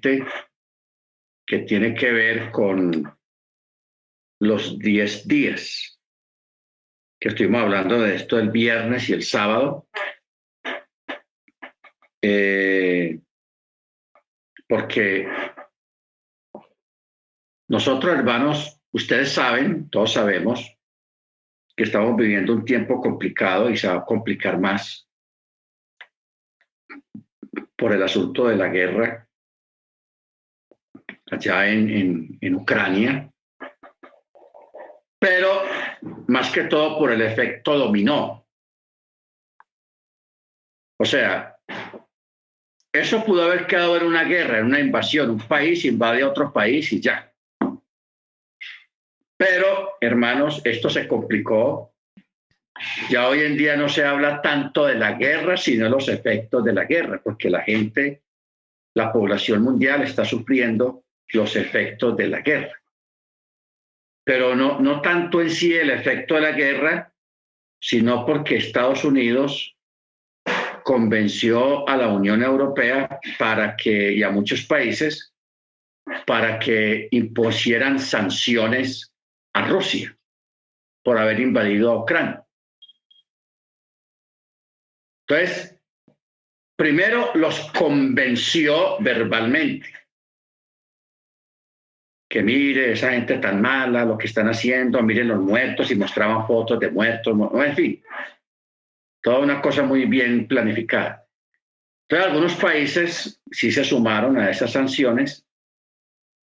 que tiene que ver con los 10 días, que estuvimos hablando de esto el viernes y el sábado, eh, porque nosotros hermanos, ustedes saben, todos sabemos, que estamos viviendo un tiempo complicado y se va a complicar más por el asunto de la guerra allá en, en, Ucrania, pero más que todo por el efecto dominó. O sea, eso pudo haber quedado en una guerra, en una invasión. Un país invade a otro país y ya. Pero, hermanos, esto se complicó. Ya hoy en día no se habla tanto de la guerra, sino de los efectos de la guerra, porque la gente, la población mundial está sufriendo los efectos de la guerra. Pero no, no tanto en sí el efecto de la guerra, sino porque Estados Unidos convenció a la Unión Europea para que, y a muchos países, para que impusieran sanciones a Rusia por haber invadido a Ucrania. Entonces, primero los convenció verbalmente. Que mire esa gente tan mala, lo que están haciendo, miren los muertos y mostraban fotos de muertos, en fin, toda una cosa muy bien planificada. Entonces, algunos países sí se sumaron a esas sanciones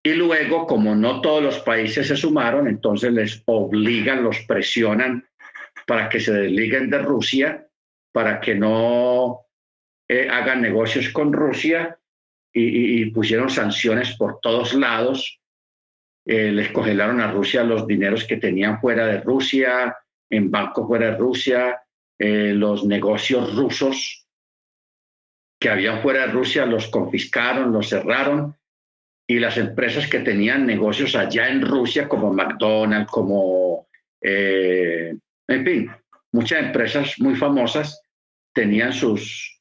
y luego, como no todos los países se sumaron, entonces les obligan, los presionan para que se desliguen de Rusia, para que no eh, hagan negocios con Rusia y, pusieron sanciones por todos lados. Eh, les congelaron a Rusia los dineros que tenían fuera de Rusia, en bancos fuera de Rusia, eh, los negocios rusos que habían fuera de Rusia los confiscaron, los cerraron y las empresas que tenían negocios allá en Rusia, como McDonald's, como, eh, en fin, muchas empresas muy famosas tenían sus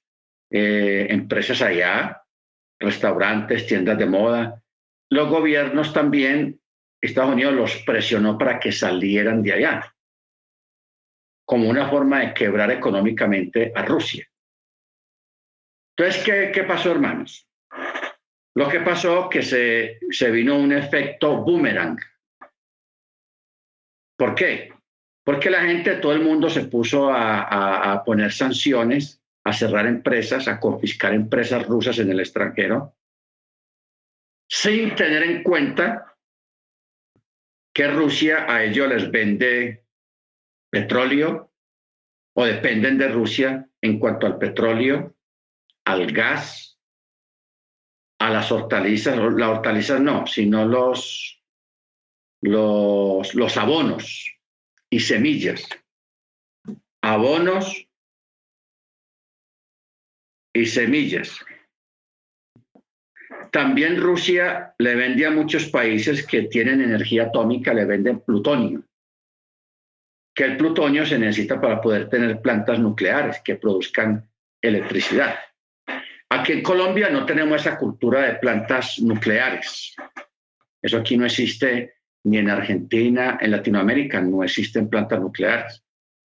eh, empresas allá, restaurantes, tiendas de moda. Los gobiernos también, Estados Unidos los presionó para que salieran de allá, como una forma de quebrar económicamente a Rusia. Entonces, ¿qué, pasó, hermanos? Lo que pasó que se, se vino un efecto boomerang. ¿Por qué? Porque la gente, todo el mundo se puso a, a poner sanciones, a cerrar empresas, a confiscar empresas rusas en el extranjero, sin tener en cuenta que Rusia a ellos les vende petróleo o dependen de Rusia en cuanto al petróleo, al gas, a las hortalizas, las hortalizas no, sino los, los, los abonos y semillas. Abonos y semillas. También Rusia le vende a muchos países que tienen energía atómica, le venden plutonio, que el plutonio se necesita para poder tener plantas nucleares que produzcan electricidad. Aquí en Colombia no tenemos esa cultura de plantas nucleares. Eso aquí no existe ni en Argentina, en Latinoamérica no existen plantas nucleares.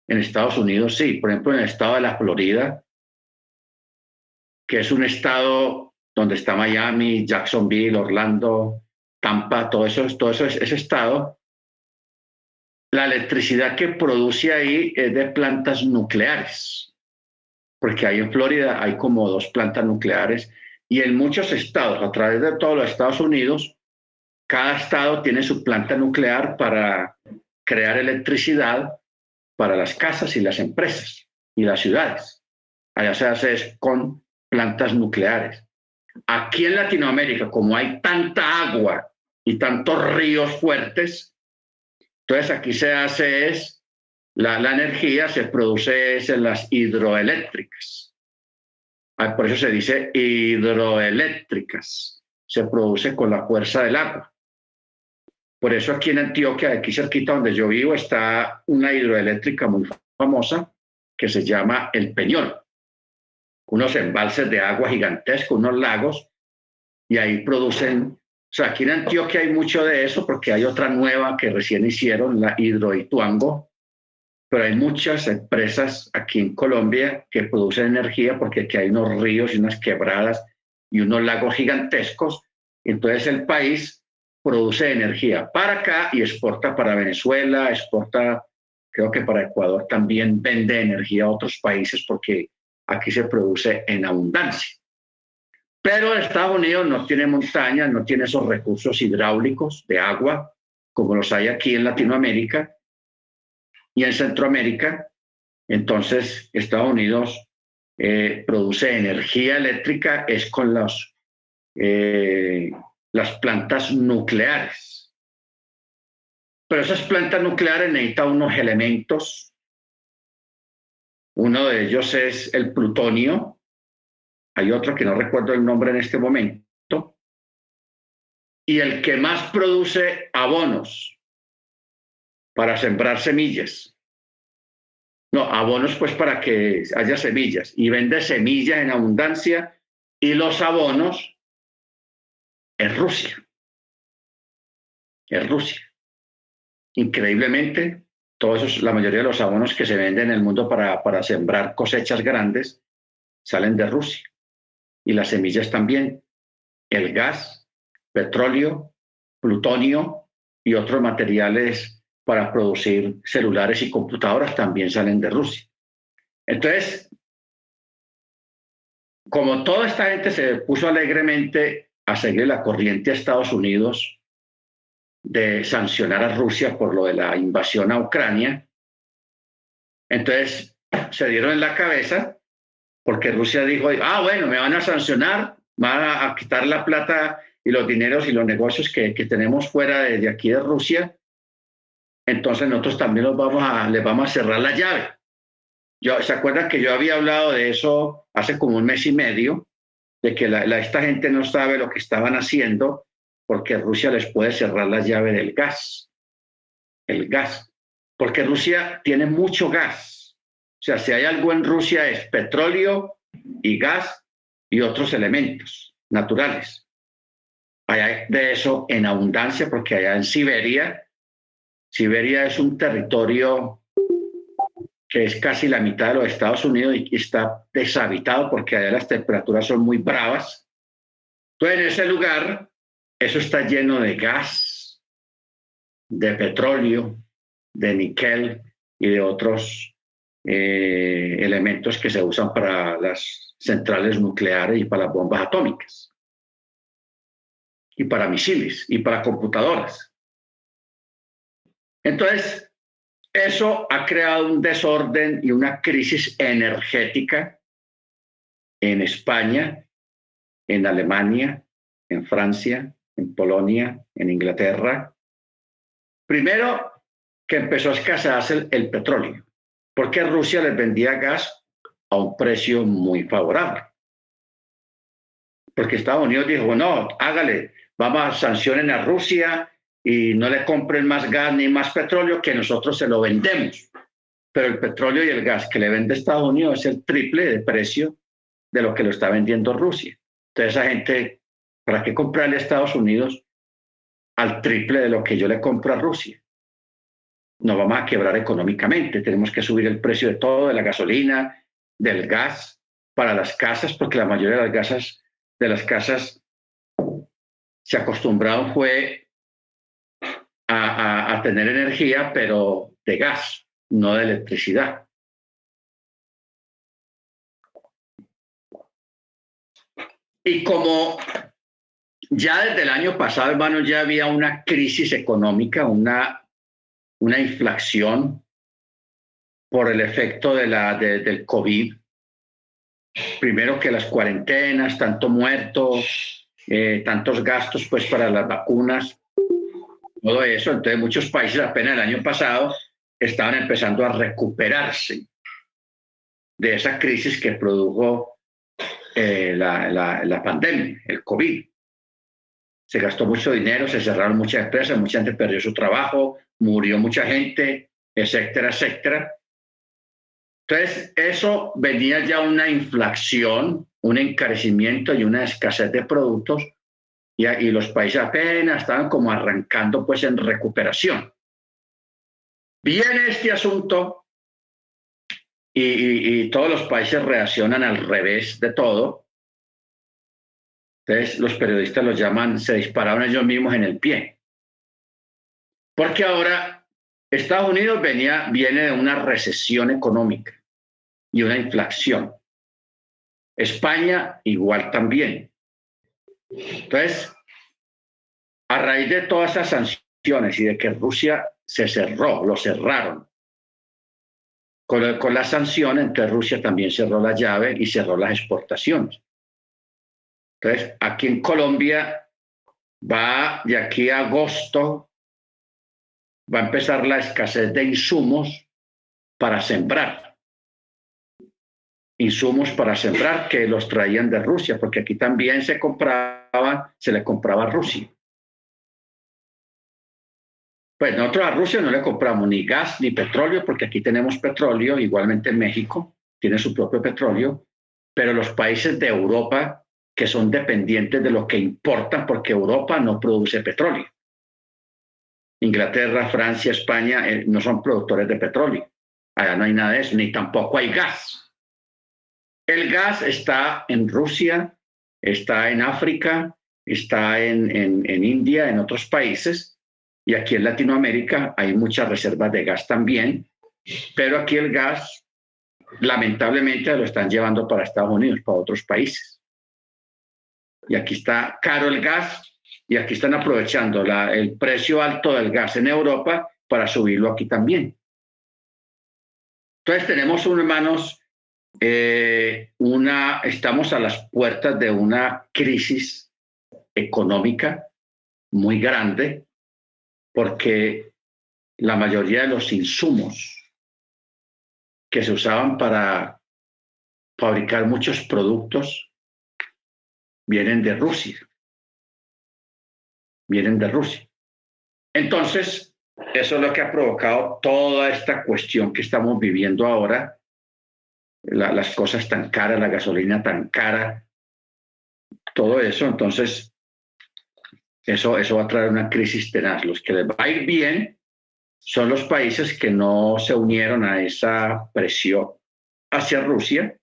En Estados Unidos sí, por ejemplo en el estado de la Florida, que es un estado donde está Miami, Jacksonville, Orlando, Tampa, todo eso, todo eso ese estado, la electricidad que produce ahí es de plantas nucleares porque ahí en Florida hay como dos plantas nucleares y en muchos estados, a través de todos los Estados Unidos, cada estado tiene su planta nuclear para crear electricidad para las casas y las empresas y las ciudades. Allá se hace con plantas nucleares. Aquí en Latinoamérica, como hay tanta agua y tantos ríos fuertes, entonces aquí se hace es la, energía se produce en las hidroeléctricas. Ah, por eso se dice hidroeléctricas. Se produce con la fuerza del agua. Por eso aquí en Antioquia, aquí cerquita donde yo vivo, está una hidroeléctrica muy famosa que se llama El Peñol. Unos embalses de agua gigantescos, unos lagos y ahí producen, o sea, aquí en Antioquia hay mucho de eso porque hay otra nueva que recién hicieron, la Hidroituango, pero hay muchas empresas aquí en Colombia que producen energía porque aquí hay unos ríos y unas quebradas y unos lagos gigantescos. Entonces el país produce energía para acá y exporta para Venezuela, exporta, creo que para Ecuador también vende energía a otros países porque aquí se produce en abundancia. Pero Estados Unidos no tiene montañas, no tiene esos recursos hidráulicos de agua como los hay aquí en Latinoamérica y en Centroamérica. Entonces, Estados Unidos eh, produce energía eléctrica es con los, eh, las plantas nucleares. Pero esas plantas nucleares necesitan unos elementos. Uno de ellos es el plutonio. Hay otro que no recuerdo el nombre en este momento. Y el que más produce abonos para sembrar semillas no, abonos pues para que haya semillas y vende semillas en abundancia y los abonos en Rusia. En Rusia. Increíblemente, todos la mayoría de los abonos que se venden en el mundo para, para sembrar cosechas grandes salen de Rusia. Y las semillas también. El gas, petróleo, plutonio y otros materiales para producir celulares y computadoras también salen de Rusia. Entonces, como toda esta gente se puso alegremente a seguir la corriente a Estados Unidos de sancionar a Rusia por lo de la invasión a Ucrania, entonces se dieron en la cabeza porque Rusia dijo, ah, bueno, me van a sancionar, van a, quitar la plata y los dineros y los negocios que, tenemos fuera de, aquí de Rusia entonces nosotros también los vamos a, les vamos a cerrar la llave. Yo, ¿Se acuerdan que yo había hablado de eso hace como un mes y medio? De que la, esta gente no sabe lo que estaban haciendo porque Rusia les puede cerrar la llave del gas. El gas. Porque Rusia tiene mucho gas. O sea, si hay algo en Rusia es petróleo y gas y otros elementos naturales. Hay de eso en abundancia porque allá en Siberia Siberia es un territorio que es casi la mitad de los Estados Unidos y está deshabitado porque allá las temperaturas son muy bravas. Entonces, en ese lugar, eso está lleno de gas, de petróleo, de níquel y de otros eh, elementos que se usan para las centrales nucleares y para las bombas atómicas, y para misiles y para computadoras. Entonces, eso ha creado un desorden y una crisis energética en España, en Alemania, en Francia, en Polonia, en Inglaterra. Primero, que empezó a escasearse el, petróleo, porque Rusia les vendía gas a un precio muy favorable. Porque Estados Unidos dijo, no, hágale, vamos a sancionar a Rusia y no le compren más gas ni más petróleo que nosotros se lo vendemos. Pero el petróleo y el gas que le vende Estados Unidos es el triple de precio de lo que lo está vendiendo Rusia. Entonces esa gente, ¿para qué comprarle a Estados Unidos al triple de lo que yo le compro a Rusia? Nos vamos a quebrar económicamente, tenemos que subir el precio de todo, de la gasolina, del gas para las casas, porque la mayoría de las casas, de las casas se acostumbraron fue a, tener energía, pero de gas, no de electricidad. Y como ya desde el año pasado, hermano, ya había una crisis económica, una, una inflación por el efecto de la, del COVID. Primero que las cuarentenas, tanto muertos, eh, tantos gastos pues para las vacunas todo eso. Entonces muchos países apenas el año pasado estaban empezando a recuperarse de esa crisis que produjo eh, la, la, pandemia, el COVID. Se gastó mucho dinero, se cerraron muchas empresas, mucha gente perdió su trabajo, murió mucha gente, etcétera, etcétera. Entonces, eso venía ya una inflación, un encarecimiento y una escasez de productos y, y los países apenas estaban como arrancando pues en recuperación. Viene este asunto y, todos los países reaccionan al revés de todo. Entonces los periodistas los llaman, se dispararon ellos mismos en el pie. Porque ahora Estados Unidos venía, viene de una recesión económica y una inflación. España igual también. Entonces, a raíz de todas esas sanciones y de que Rusia se cerró, lo cerraron, con, con la sanción, entonces Rusia también cerró la llave y cerró las exportaciones. Entonces, aquí en Colombia va de aquí a agosto, va a empezar la escasez de insumos para sembrar. Insumos para sembrar que los traían de Rusia, porque aquí también se compraba, se le compraba a Rusia. Pues nosotros a Rusia no le compramos ni gas ni petróleo, porque aquí tenemos petróleo, igualmente México tiene su propio petróleo, pero los países de Europa que son dependientes de lo que importan, porque Europa no produce petróleo. Inglaterra, Francia, España eh, no son productores de petróleo. Allá no hay nada de eso, ni tampoco hay gas. El gas está en Rusia, está en África, está en, en India, en otros países, y aquí en Latinoamérica hay muchas reservas de gas también, pero aquí el gas lamentablemente lo están llevando para Estados Unidos, para otros países. Y aquí está caro el gas y aquí están aprovechando el precio alto del gas en Europa para subirlo aquí también. Entonces tenemos, hermanos, eh, una, estamos a las puertas de una crisis económica muy grande porque la mayoría de los insumos que se usaban para fabricar muchos productos vienen de Rusia. Vienen de Rusia. Entonces, eso es lo que ha provocado toda esta cuestión que estamos viviendo ahora, las cosas tan caras, la gasolina tan cara, todo eso. Entonces, eso, eso va a traer una crisis tenaz. Los que les va a ir bien son los países que no se unieron a esa presión hacia Rusia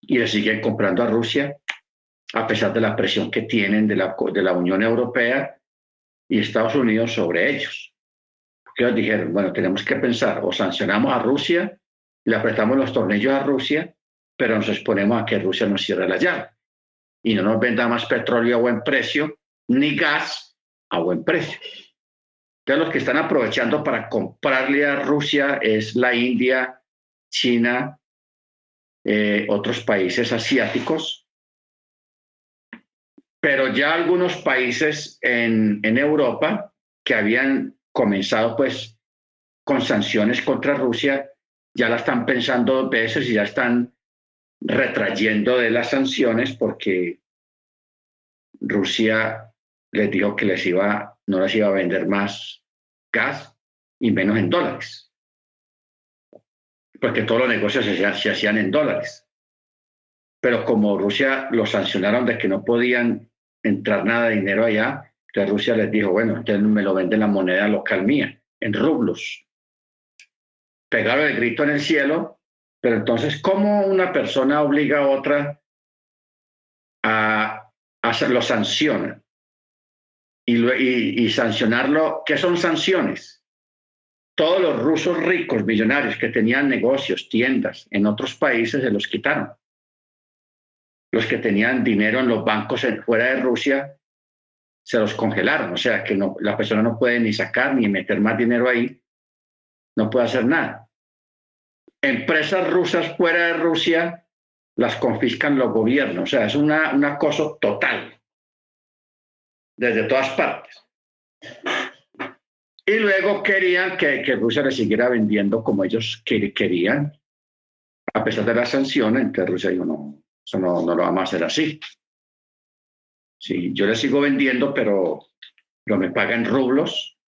y le siguen comprando a Rusia a pesar de la presión que tienen de la, de la Unión Europea y Estados Unidos sobre ellos. Porque ellos dijeron, bueno, tenemos que pensar, o sancionamos a Rusia, le apretamos los tornillos a Rusia, pero nos exponemos a que Rusia nos cierre la llave y no nos venda más petróleo a buen precio ni gas a buen precio. Entonces los que están aprovechando para comprarle a Rusia es la India, China, eh, otros países asiáticos, pero ya algunos países en, en Europa que habían comenzado pues con sanciones contra Rusia, ya la están pensando dos veces y ya están retrayendo de las sanciones porque Rusia les dijo que les iba, no les iba a vender más gas y menos en dólares. Porque todos los negocios se, hacían en dólares. Pero como Rusia los sancionaron de que no podían entrar nada de dinero allá, entonces Rusia les dijo, bueno, ustedes me lo venden la moneda local mía, en rublos. Pegaron el grito en el cielo pero entonces, ¿cómo una persona obliga a otra a, hacerlo, sanciona? Y, y, sancionarlo, ¿qué son sanciones? Todos los rusos ricos, millonarios que tenían negocios, tiendas en otros países, se los quitaron. Los que tenían dinero en los bancos fuera de Rusia, se los congelaron. O sea que no, la persona no puede ni sacar ni meter más dinero ahí, no puede hacer nada empresas rusas fuera de Rusia las confiscan los gobiernos. O sea, es una, un acoso total, desde todas partes. Y luego querían que, que Rusia le siguiera vendiendo como ellos querían, a pesar de las sanciones. Entonces Rusia dijo, no, eso no, no lo vamos a hacer así. Sí, yo le sigo vendiendo, pero, pero me pagan rublos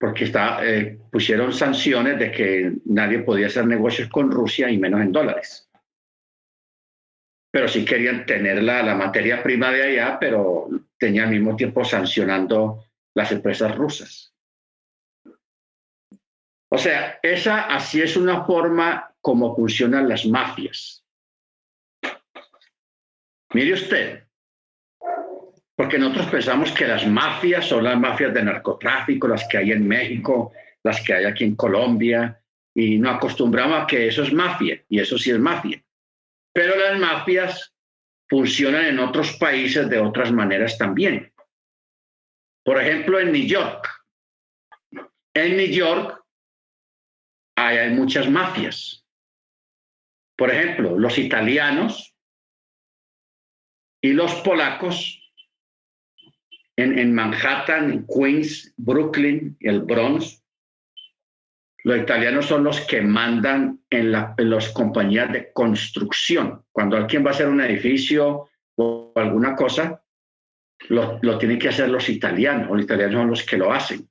porque está, eh, pusieron sanciones de que nadie podía hacer negocios con Rusia y menos en dólares. pero sí querían tener la, la materia prima de allá, pero tenían al mismo tiempo sancionando las empresas rusas. O sea, esa así es una forma como funcionan las mafias. Mire usted, porque nosotros pensamos que las mafias son las mafias de narcotráfico, las que hay en México, las que hay aquí en Colombia, y nos acostumbramos a que eso es mafia, y eso sí es mafia. Pero las mafias funcionan en otros países de otras maneras también. Por ejemplo, en New York. En New York hay, muchas mafias. Por ejemplo, los italianos y los polacos en, Manhattan, Queens, Brooklyn, el Bronx, los italianos son los que mandan en, las compañías de construcción. Cuando alguien va a hacer un edificio o alguna cosa, lo, lo tienen que hacer los italianos, los italianos son los que lo hacen,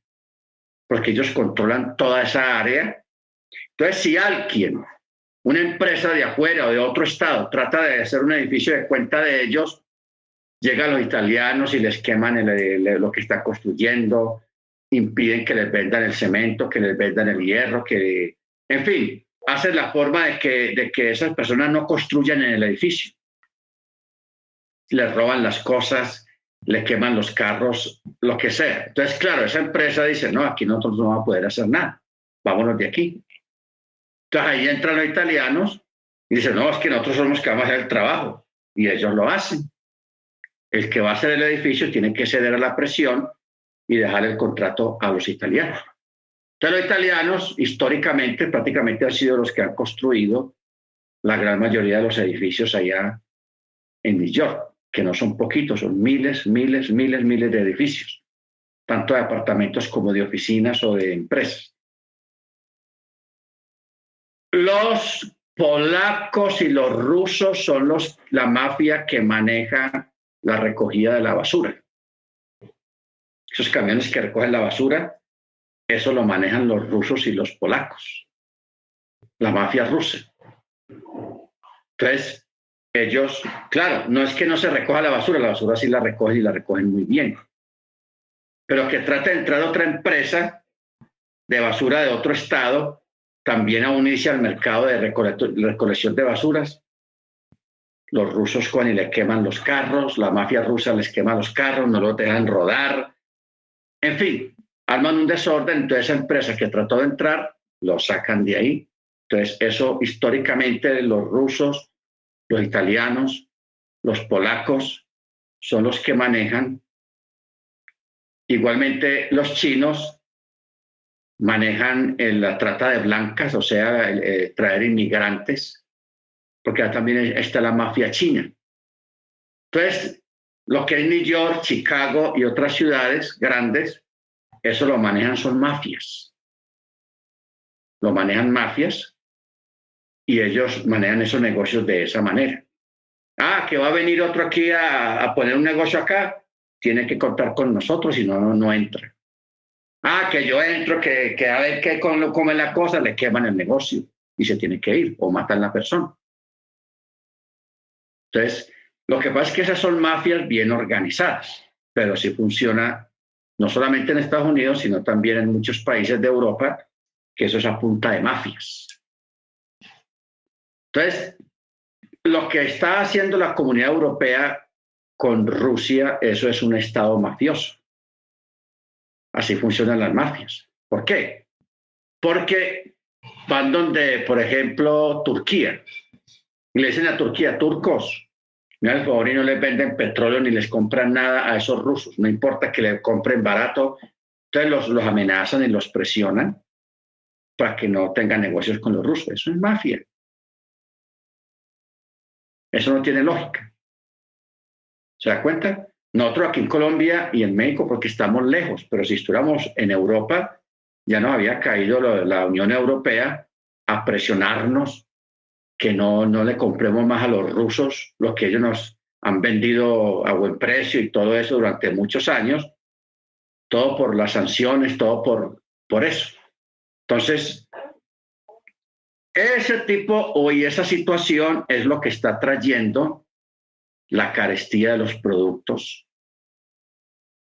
porque ellos controlan toda esa área. Entonces, si alguien, una empresa de afuera o de otro estado, trata de hacer un edificio de cuenta de ellos, llegan los italianos y les queman lo que está construyendo, impiden que les vendan el cemento, que les vendan el hierro, que, en fin, hacen la forma de que, de que esas personas no construyan en el edificio. Les roban las cosas, les queman los carros, lo que sea. Entonces, claro, esa empresa dice, no, aquí nosotros no vamos a poder hacer nada, vámonos de aquí. Entonces ahí entran los italianos y dicen, no, es que nosotros somos que vamos a hacer el trabajo. Y ellos lo hacen. El que va a hacer el edificio tiene que ceder a la presión y dejar el contrato a los italianos. Entonces los italianos históricamente prácticamente han sido los que han construido la gran mayoría de los edificios allá en New York, que no son poquitos, son miles, miles, miles, miles de edificios, tanto de apartamentos como de oficinas o de empresas. Los polacos y los rusos son los, la mafia que maneja la recogida de la basura. Esos camiones que recogen la basura, eso lo manejan los rusos y los polacos, la mafia rusa. Entonces, ellos, claro, no es que no se recoja la basura, la basura sí la recogen y la recogen muy bien, pero que trate de entrar otra empresa de basura de otro estado, también a unirse al mercado de recolección de basuras. Los rusos con y le queman los carros, la mafia rusa les quema los carros, no lo dejan rodar, en fin, arman un desorden, entonces esa empresa que trató de entrar, lo sacan de ahí. Entonces, eso históricamente los rusos, los italianos, los polacos son los que manejan. Igualmente los chinos manejan la trata de blancas, o sea, eh, traer inmigrantes, porque también está la mafia china. Entonces, lo que es New York, Chicago y otras ciudades grandes, eso lo manejan son mafias. Lo manejan mafias y ellos manejan esos negocios de esa manera. Ah, que va a venir otro aquí a, poner un negocio acá, tiene que contar con nosotros, si no, no, entra. Ah, que yo entro, que, que a ver qué come la cosa, le queman el negocio y se tiene que ir o matan a la persona. Entonces, lo que pasa es que esas son mafias bien organizadas, pero sí funciona no solamente en Estados Unidos, sino también en muchos países de Europa, que eso es a punta de mafias. Entonces, lo que está haciendo la comunidad europea con Rusia, eso es un Estado mafioso. Así funcionan las mafias. ¿Por qué? Porque van donde, por ejemplo, Turquía, le dicen a Turquía, turcos, favor y no les venden petróleo ni les compran nada a esos rusos. No importa que le compren barato. Entonces los, los amenazan y los presionan para que no tengan negocios con los rusos. Eso es mafia. Eso no tiene lógica. ¿Se da cuenta? Nosotros aquí en Colombia y en México, porque estamos lejos, pero si estuviéramos en Europa, ya nos había caído la Unión Europea a presionarnos que no, no le compremos más a los rusos lo que ellos nos han vendido a buen precio y todo eso durante muchos años, todo por las sanciones, todo por, por eso. Entonces, ese tipo o esa situación es lo que está trayendo la carestía de los productos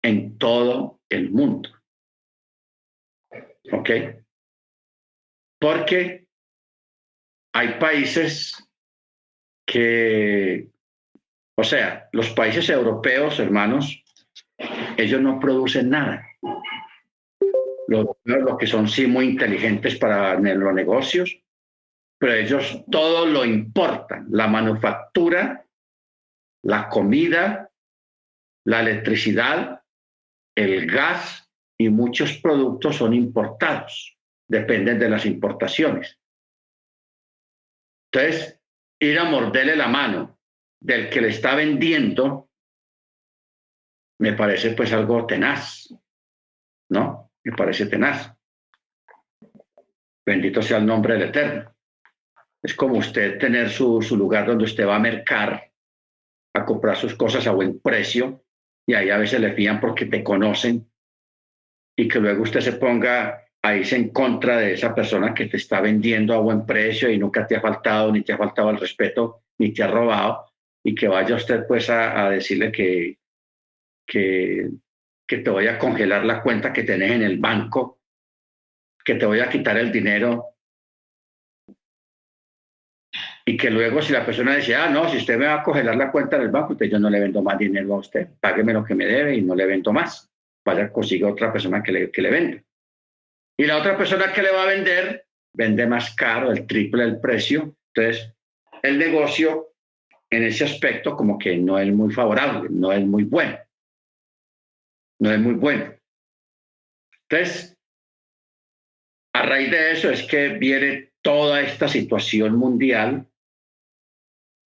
en todo el mundo. ¿Ok? Porque hay países que, o sea, los países europeos, hermanos, ellos no producen nada. Los, que son sí muy inteligentes para los negocios, pero ellos todo lo importan, la manufactura, la comida, la electricidad, el gas y muchos productos son importados, dependen de las importaciones. Entonces, ir a morderle la mano del que le está vendiendo me parece pues algo tenaz, ¿no? Me parece tenaz. Bendito sea el nombre del Eterno. Es como usted tener su, su lugar donde usted va a mercar, a comprar sus cosas a buen precio, y ahí a veces le fían porque te conocen, y que luego usted se ponga a irse en contra de esa persona que te está vendiendo a buen precio y nunca te ha faltado, ni te ha faltado el respeto, ni te ha robado, y que vaya usted pues a, a decirle que, que, que te voy a congelar la cuenta que tenés en el banco, que te voy a quitar el dinero y que luego si la persona dice, ah, no, si usted me va a congelar la cuenta del banco, entonces yo no le vendo más dinero a usted, págueme lo que me debe y no le vendo más. Vaya, consiga otra persona que le, que le venda. Y la otra persona que le va a vender, vende más caro, el triple del precio. Entonces, el negocio en ese aspecto como que no es muy favorable, no es muy bueno. No es muy bueno. Entonces, a raíz de eso es que viene toda esta situación mundial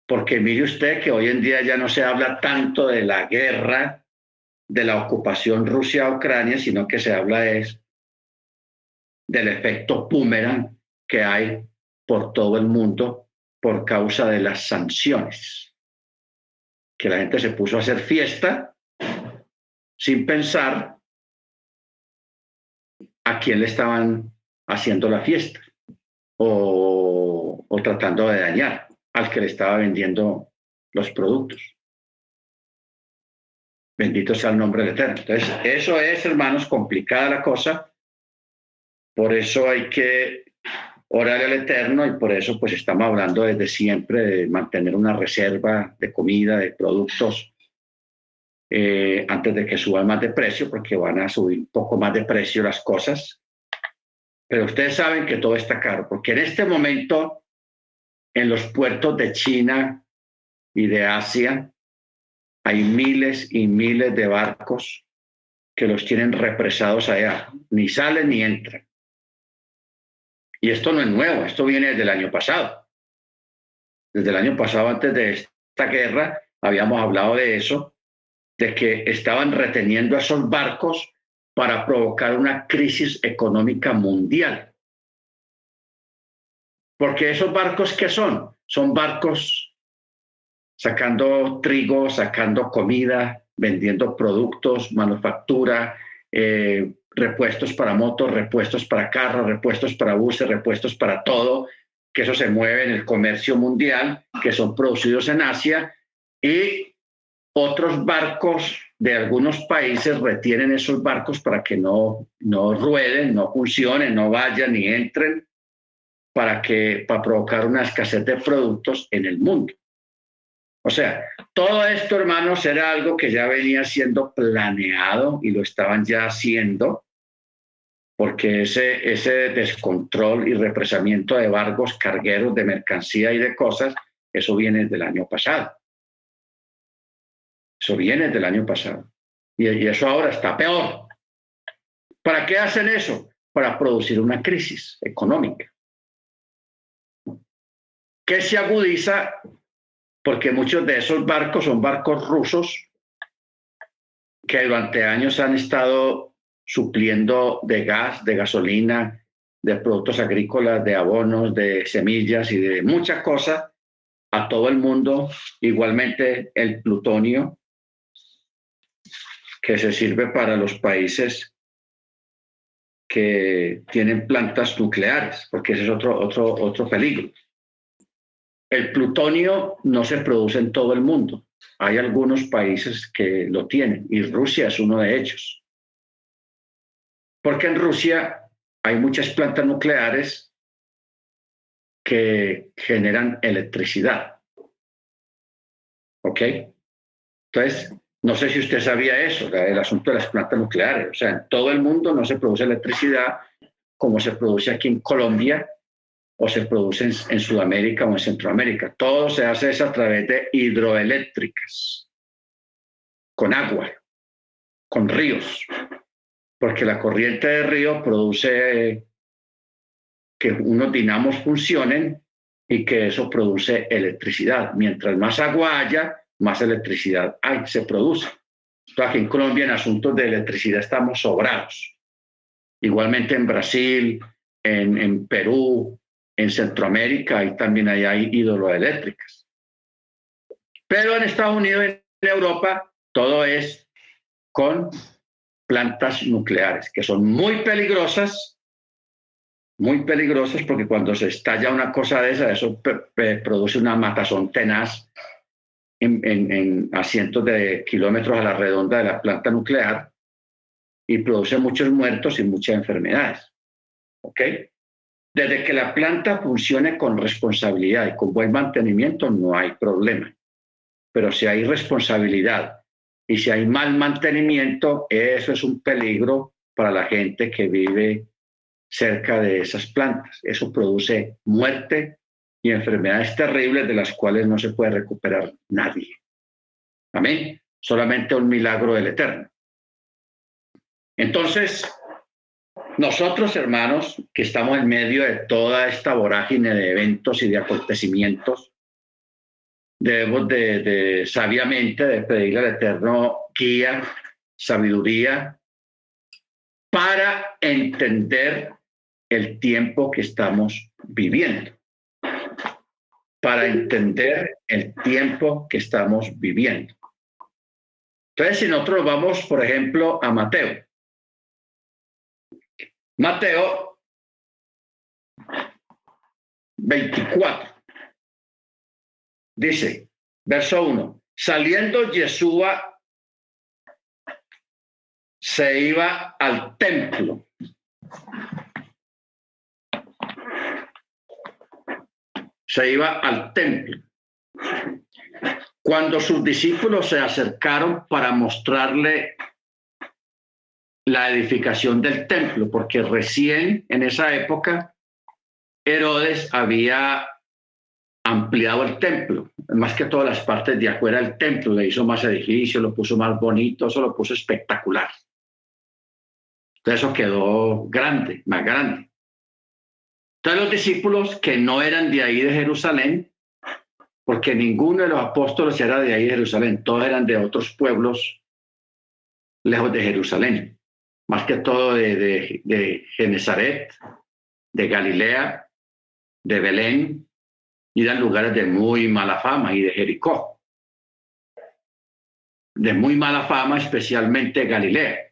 porque mire usted que hoy en día ya no se habla tanto de la guerra, de la ocupación Rusia-Ucrania, sino que se habla es del efecto boomerang que hay por todo el mundo por causa de las sanciones. Que la gente se puso a hacer fiesta sin pensar a quién le estaban haciendo la fiesta o, o tratando de dañar al que le estaba vendiendo los productos. Bendito sea el nombre de Eterno. Entonces, eso es, hermanos, complicada la cosa. Por eso hay que orar al Eterno y por eso pues estamos hablando desde siempre de mantener una reserva de comida, de productos, eh, antes de que suban más de precio, porque van a subir un poco más de precio las cosas. Pero ustedes saben que todo está caro, porque en este momento en los puertos de China y de Asia hay miles y miles de barcos que los tienen represados allá, ni salen ni entran. Y esto no es nuevo, esto viene desde el año pasado. Desde el año pasado, antes de esta guerra, habíamos hablado de eso, de que estaban reteniendo a esos barcos para provocar una crisis económica mundial. Porque esos barcos, ¿qué son? Son barcos sacando trigo, sacando comida, vendiendo productos, manufactura, eh, repuestos para motos, repuestos para carros, repuestos para buses, repuestos para todo, que eso se mueve en el comercio mundial, que son producidos en Asia, y otros barcos de algunos países retienen esos barcos para que no, no rueden, no funcionen, no vayan ni entren, para, que, para provocar una escasez de productos en el mundo. O sea, todo esto, hermanos, era algo que ya venía siendo planeado y lo estaban ya haciendo, porque ese, ese descontrol y represamiento de barcos cargueros de mercancía y de cosas, eso viene del año pasado. Eso viene del año pasado. Y, y eso ahora está peor. ¿Para qué hacen eso? Para producir una crisis económica que se agudiza porque muchos de esos barcos son barcos rusos que durante años han estado supliendo de gas, de gasolina, de productos agrícolas, de abonos, de semillas y de muchas cosas a todo el mundo. Igualmente el plutonio, que se sirve para los países que tienen plantas nucleares, porque ese es otro, otro, otro peligro. El plutonio no se produce en todo el mundo, hay algunos países que lo tienen y Rusia es uno de ellos. Porque en Rusia hay muchas plantas nucleares que generan electricidad. ¿Ok? Entonces, no sé si usted sabía eso, el asunto de las plantas nucleares. O sea, en todo el mundo no se produce electricidad como se produce aquí en Colombia o se produce en, Sudamérica o en Centroamérica. Todo se hace a través de hidroeléctricas, con agua, con ríos, porque la corriente de río produce que unos dinamos funcionen y que eso produce electricidad. Mientras más agua haya, más electricidad hay, se produce. aquí en Colombia en asuntos de electricidad estamos sobrados. Igualmente en Brasil, en Perú, en Centroamérica y también hay, hay hidroeléctricas. Pero en Estados Unidos, en Europa, todo es con plantas nucleares, que son muy peligrosas, muy peligrosas porque cuando se estalla una cosa de esa, eso produce una matazón tenaz en, en, a cientos de kilómetros a la redonda de la planta nuclear y produce muchos muertos y muchas enfermedades. ¿Ok? Desde que la planta funcione con responsabilidad y con buen mantenimiento, no hay problema. Pero si hay responsabilidad y si hay mal mantenimiento, eso es un peligro para la gente que vive cerca de esas plantas. Eso produce muerte y enfermedades terribles de las cuales no se puede recuperar nadie. Amén. Solamente un milagro del Eterno. Entonces, nosotros, hermanos, que estamos en medio de toda esta vorágine de eventos y de acontecimientos, debemos de, sabiamente de pedirle al Eterno guía, sabiduría, para entender el tiempo que estamos viviendo. Para entender el tiempo que estamos viviendo. Entonces, si nosotros vamos, por ejemplo, a Mateo, Mateo 24. Dice, verso 1, saliendo Yeshua se iba al templo. Se iba al templo. Cuando sus discípulos se acercaron para mostrarle la edificación del templo, porque recién en esa época Herodes había ampliado el templo, más que todas las partes de afuera del templo, le hizo más edificio, lo puso más bonito, eso lo puso espectacular. Entonces eso quedó grande, más grande. Entonces los discípulos que no eran de ahí de Jerusalén, porque ninguno de los apóstoles era de ahí de Jerusalén, todos eran de otros pueblos lejos de Jerusalén más que todo de, de, de Genezaret, de Galilea, de Belén, y de lugares de muy mala fama, y de Jericó. De muy mala fama, especialmente Galilea.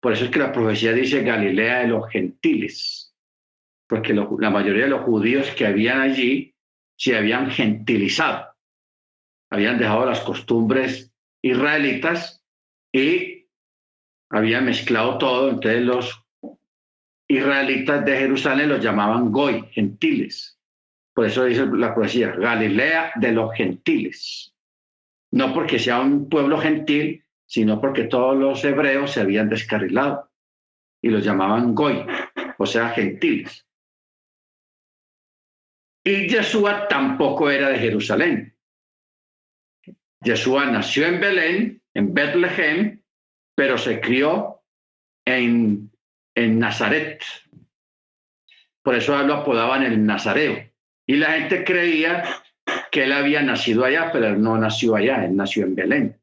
Por eso es que la profecía dice Galilea de los gentiles, porque la mayoría de los judíos que habían allí se habían gentilizado, habían dejado las costumbres israelitas y había mezclado todo, entonces los israelitas de Jerusalén los llamaban Goy, gentiles. Por eso dice la poesía, Galilea de los gentiles. No porque sea un pueblo gentil, sino porque todos los hebreos se habían descarrilado y los llamaban Goy, o sea, gentiles. Y Yeshua tampoco era de Jerusalén. Yeshua nació en Belén, en Bethlehem, pero se crió en, en Nazaret. Por eso lo apodaban el Nazareo. Y la gente creía que él había nacido allá, pero él no nació allá, él nació en Belén.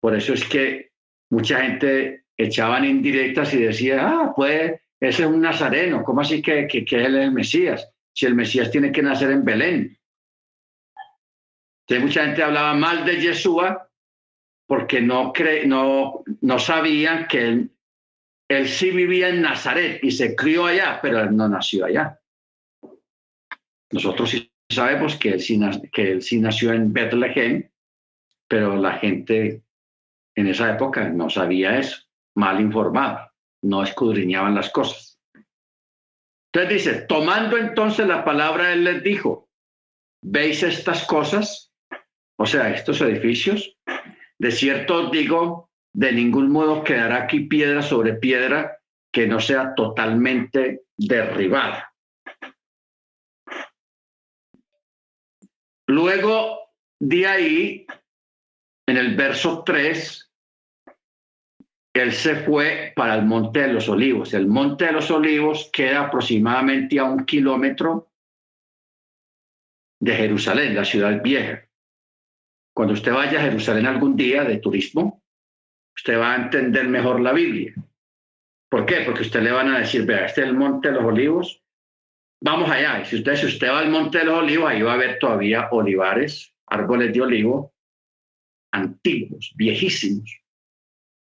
Por eso es que mucha gente echaban indirectas y decía, ah, pues ese es un nazareno, ¿cómo así que, que, que él es el Mesías? Si el Mesías tiene que nacer en Belén. Entonces mucha gente hablaba mal de Yeshua porque no, cre no, no sabían que él, él sí vivía en Nazaret y se crió allá, pero él no nació allá. Nosotros sí sabemos que él sí, que él sí nació en Bethlehem, pero la gente en esa época no sabía eso, mal informada, no escudriñaban las cosas. Entonces dice, tomando entonces la palabra, él les dijo, ¿veis estas cosas? O sea, estos edificios. De cierto digo, de ningún modo quedará aquí piedra sobre piedra que no sea totalmente derribada. Luego de ahí, en el verso 3, él se fue para el Monte de los Olivos. El Monte de los Olivos queda aproximadamente a un kilómetro de Jerusalén, la ciudad vieja. Cuando usted vaya a Jerusalén algún día de turismo, usted va a entender mejor la Biblia. ¿Por qué? Porque usted le van a decir, vea, este es el Monte de los Olivos, vamos allá. Y si usted, si usted va al Monte de los Olivos, ahí va a ver todavía olivares, árboles de olivo antiguos, viejísimos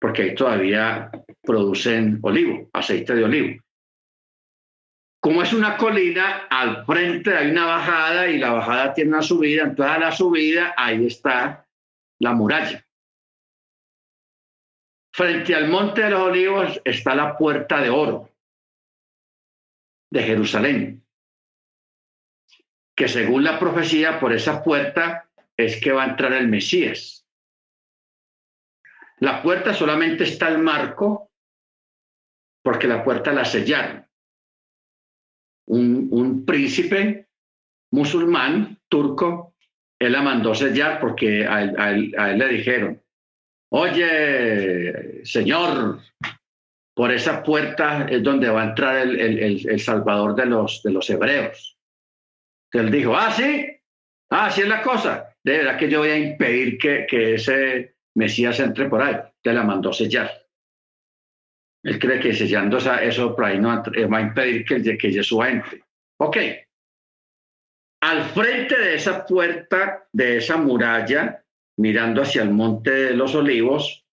porque ahí todavía producen olivo, aceite de olivo. Como es una colina, al frente hay una bajada y la bajada tiene una subida, entonces a la subida ahí está la muralla. Frente al monte de los olivos está la puerta de oro de Jerusalén, que según la profecía por esa puerta es que va a entrar el Mesías. La puerta solamente está el marco porque la puerta la sellaron. Un, príncipe musulmán, turco, él la mandó sellar porque a él, le dijeron, oye, señor, por esa puerta es donde va a entrar el, salvador de los, de los hebreos. Él dijo, ah, sí, ah, sí es la cosa. De verdad que yo voy a impedir que, que ese Mesías entre por ahí, te la mandó sellar. Él cree que sellando eso por ahí no va a impedir que, que Jesús entre. Ok. Al frente de esa puerta, de esa muralla, mirando hacia el monte de los olivos,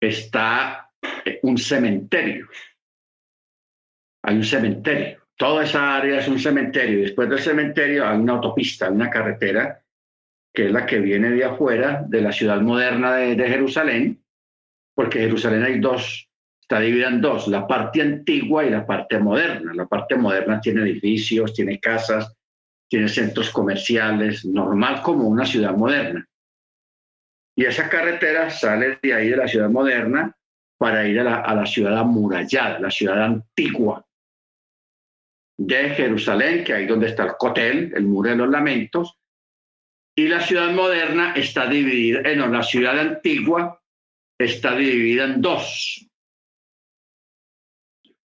está eh, un cementerio. Hay un cementerio. Toda esa área es un cementerio. Después del cementerio hay una autopista, una carretera que es la que viene de afuera, de la ciudad moderna de, Jerusalén, porque Jerusalén hay dos, está dividida en dos, la parte antigua y la parte moderna. La parte moderna tiene edificios, tiene casas, tiene centros comerciales, normal como una ciudad moderna. Y esa carretera sale de ahí de la ciudad moderna para ir a la, a la ciudad amurallada, la ciudad antigua de Jerusalén, que ahí donde está el Cotel, el muro de los lamentos, y la ciudad moderna está dividida, eh, no, la ciudad antigua está dividida en dos.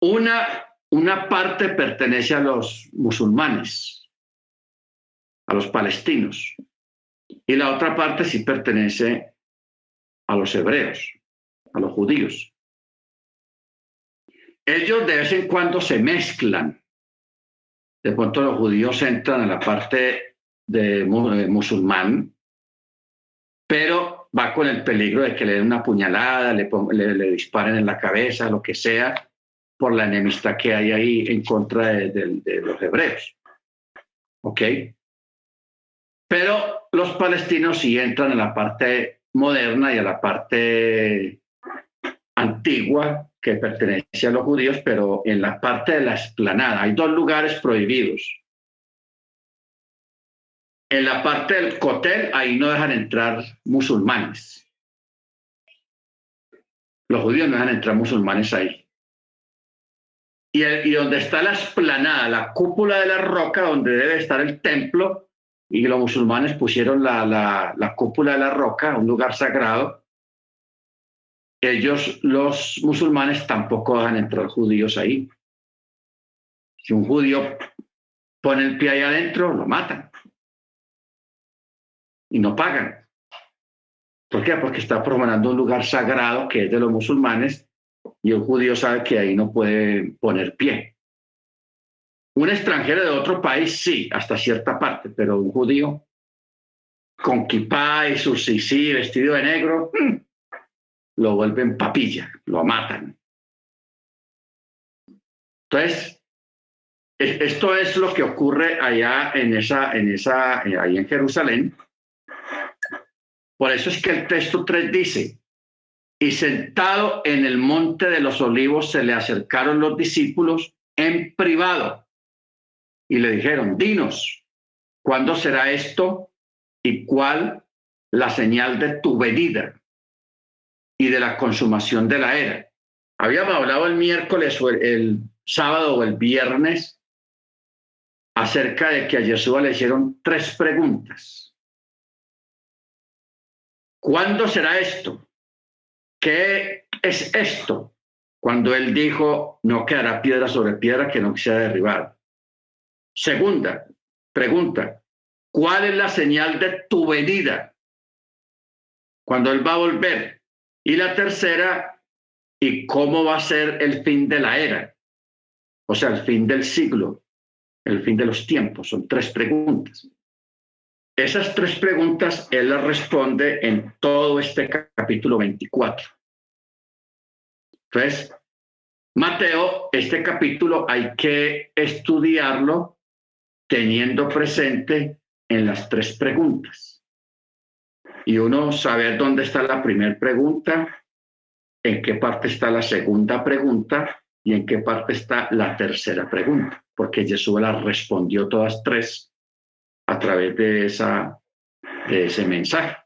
Una, una parte pertenece a los musulmanes, a los palestinos, y la otra parte sí pertenece a los hebreos, a los judíos. Ellos de vez en cuando se mezclan. De pronto los judíos entran en la parte de, musulmán, pero va con el peligro de que le den una puñalada, le, le, disparen en la cabeza, lo que sea, por la enemistad que hay ahí en contra de, los hebreos. ¿Ok? Pero los palestinos sí entran en la parte moderna y a la parte antigua que pertenece a los judíos, pero en la parte de la esplanada. Hay dos lugares prohibidos. En la parte del cotel, ahí no dejan entrar musulmanes. Los judíos no dejan entrar musulmanes ahí. Y, donde está la esplanada, la cúpula de la roca, donde debe estar el templo, y los musulmanes pusieron la, la, la cúpula de la roca, un lugar sagrado, ellos, los musulmanes, tampoco dejan entrar judíos ahí. Si un judío pone el pie ahí adentro, lo matan y no pagan. ¿Por qué? Porque está profanando un lugar sagrado que es de los musulmanes y el judío sabe que ahí no puede poner pie. Un extranjero de otro país, sí, hasta cierta parte, pero un judío con kipá y su sisí vestido de negro, mm, lo vuelven papilla, lo matan. Entonces, esto es lo que ocurre allá en esa, en esa, ahí en Jerusalén, Por eso es que el texto 3 dice, y sentado en el monte de los olivos se le acercaron los discípulos en privado y le dijeron, dinos, ¿cuándo será esto y cuál la señal de tu venida y de la consumación de la era? Habíamos hablado el miércoles o el, sábado o el viernes acerca de que a Jesús le hicieron tres preguntas. ¿Cuándo será esto? ¿Qué es esto? Cuando él dijo, no quedará piedra sobre piedra que no sea derribada. Segunda pregunta, ¿cuál es la señal de tu venida? Cuando él va a volver. Y la tercera, ¿y cómo va a ser el fin de la era? O sea, el fin del siglo, el fin de los tiempos. Son tres preguntas. Esas tres preguntas él las responde en todo este capítulo 24. Entonces, Mateo, este capítulo hay que estudiarlo teniendo presente en las tres preguntas. Y uno saber dónde está la primera pregunta, en qué parte está la segunda pregunta y en qué parte está la tercera pregunta, porque Jesús las respondió todas tres a través de, esa, de ese mensaje.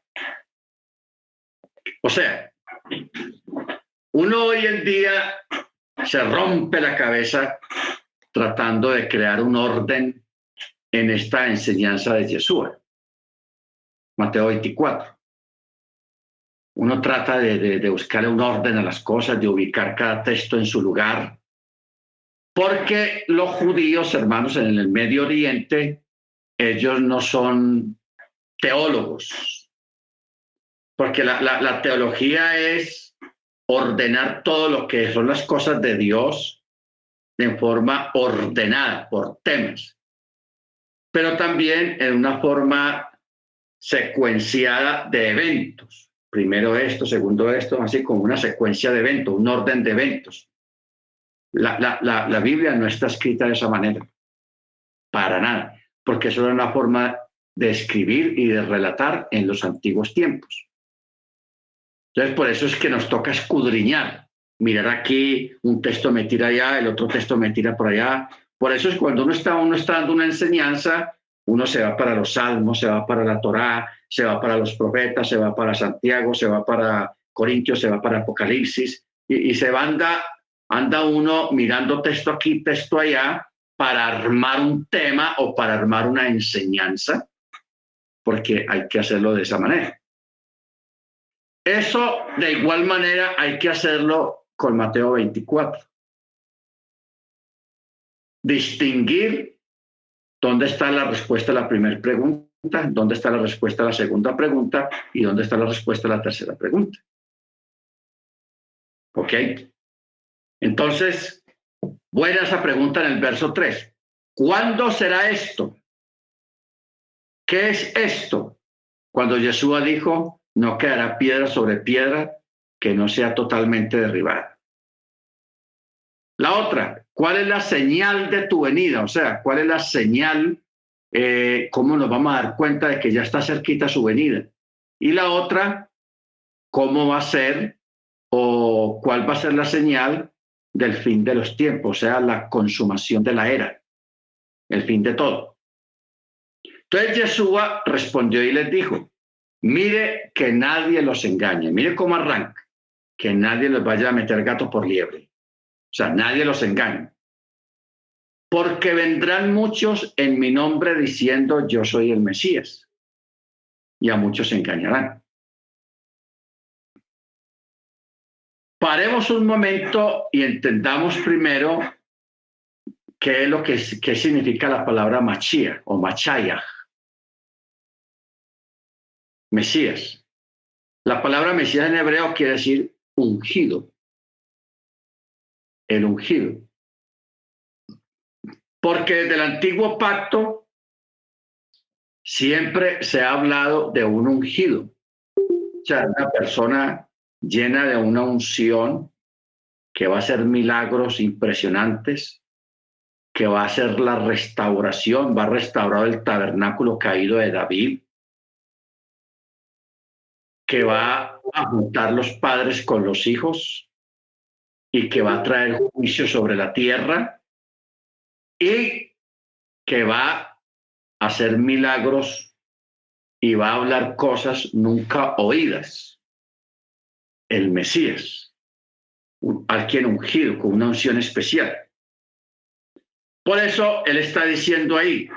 O sea, uno hoy en día se rompe la cabeza tratando de crear un orden en esta enseñanza de Jesús. Mateo 24. Uno trata de, de, de buscarle un orden a las cosas, de ubicar cada texto en su lugar, porque los judíos, hermanos, en el Medio Oriente, ellos no son teólogos, porque la, teología es ordenar todo lo que son las cosas de Dios de forma ordenada por temas pero también en una forma secuenciada de eventos. Primero esto, segundo esto, así como una secuencia de eventos, un orden de eventos. La Biblia no está escrita de esa manera, para nada, porque eso era una forma de escribir y de relatar en los antiguos tiempos. Entonces, por eso es que nos toca escudriñar, mirar aquí, un texto me tira allá, el otro texto me tira por allá, por eso es cuando uno está, uno está dando una enseñanza, uno se va para los salmos, se va para la Torá, se va para los profetas, se va para Santiago, se va para Corintios, se va para Apocalipsis, y, se va anda, anda uno mirando texto aquí, texto allá, para armar un tema o para armar una enseñanza, porque hay que hacerlo de esa manera. Eso de igual manera hay que hacerlo con Mateo 24 distinguir dónde está la respuesta a la primera pregunta, dónde está la respuesta a la segunda pregunta y dónde está la respuesta a la tercera pregunta. ¿Ok? Entonces, buena esa pregunta en el verso 3. ¿Cuándo será esto? ¿Qué es esto? Cuando Yeshua dijo, no quedará piedra sobre piedra que no sea totalmente derribada. La otra, ¿Cuál es la señal de tu venida? O sea, ¿cuál es la señal? Eh, ¿Cómo nos vamos a dar cuenta de que ya está cerquita su venida? Y la otra, ¿cómo va a ser o cuál va a ser la señal del fin de los tiempos? O sea, la consumación de la era, el fin de todo. Entonces Yeshua respondió y les dijo, mire que nadie los engañe, mire cómo arranca, que nadie los vaya a meter gato por liebre. O sea, nadie los engaña. Porque vendrán muchos en mi nombre diciendo yo soy el Mesías. Y a muchos se engañarán. Paremos un momento y entendamos primero qué es lo que significa la palabra machía o machaya. Mesías. La palabra Mesías en hebreo quiere decir ungido el ungido. Porque desde el antiguo pacto siempre se ha hablado de un ungido. O sea, una persona llena de una unción que va a hacer milagros impresionantes, que va a hacer la restauración, va a restaurar el tabernáculo caído de David, que va a juntar los padres con los hijos y que va a traer juicio sobre la tierra y que va a hacer milagros y va a hablar cosas nunca oídas. El Mesías, alguien ungido con una unción especial. Por eso él está diciendo ahí,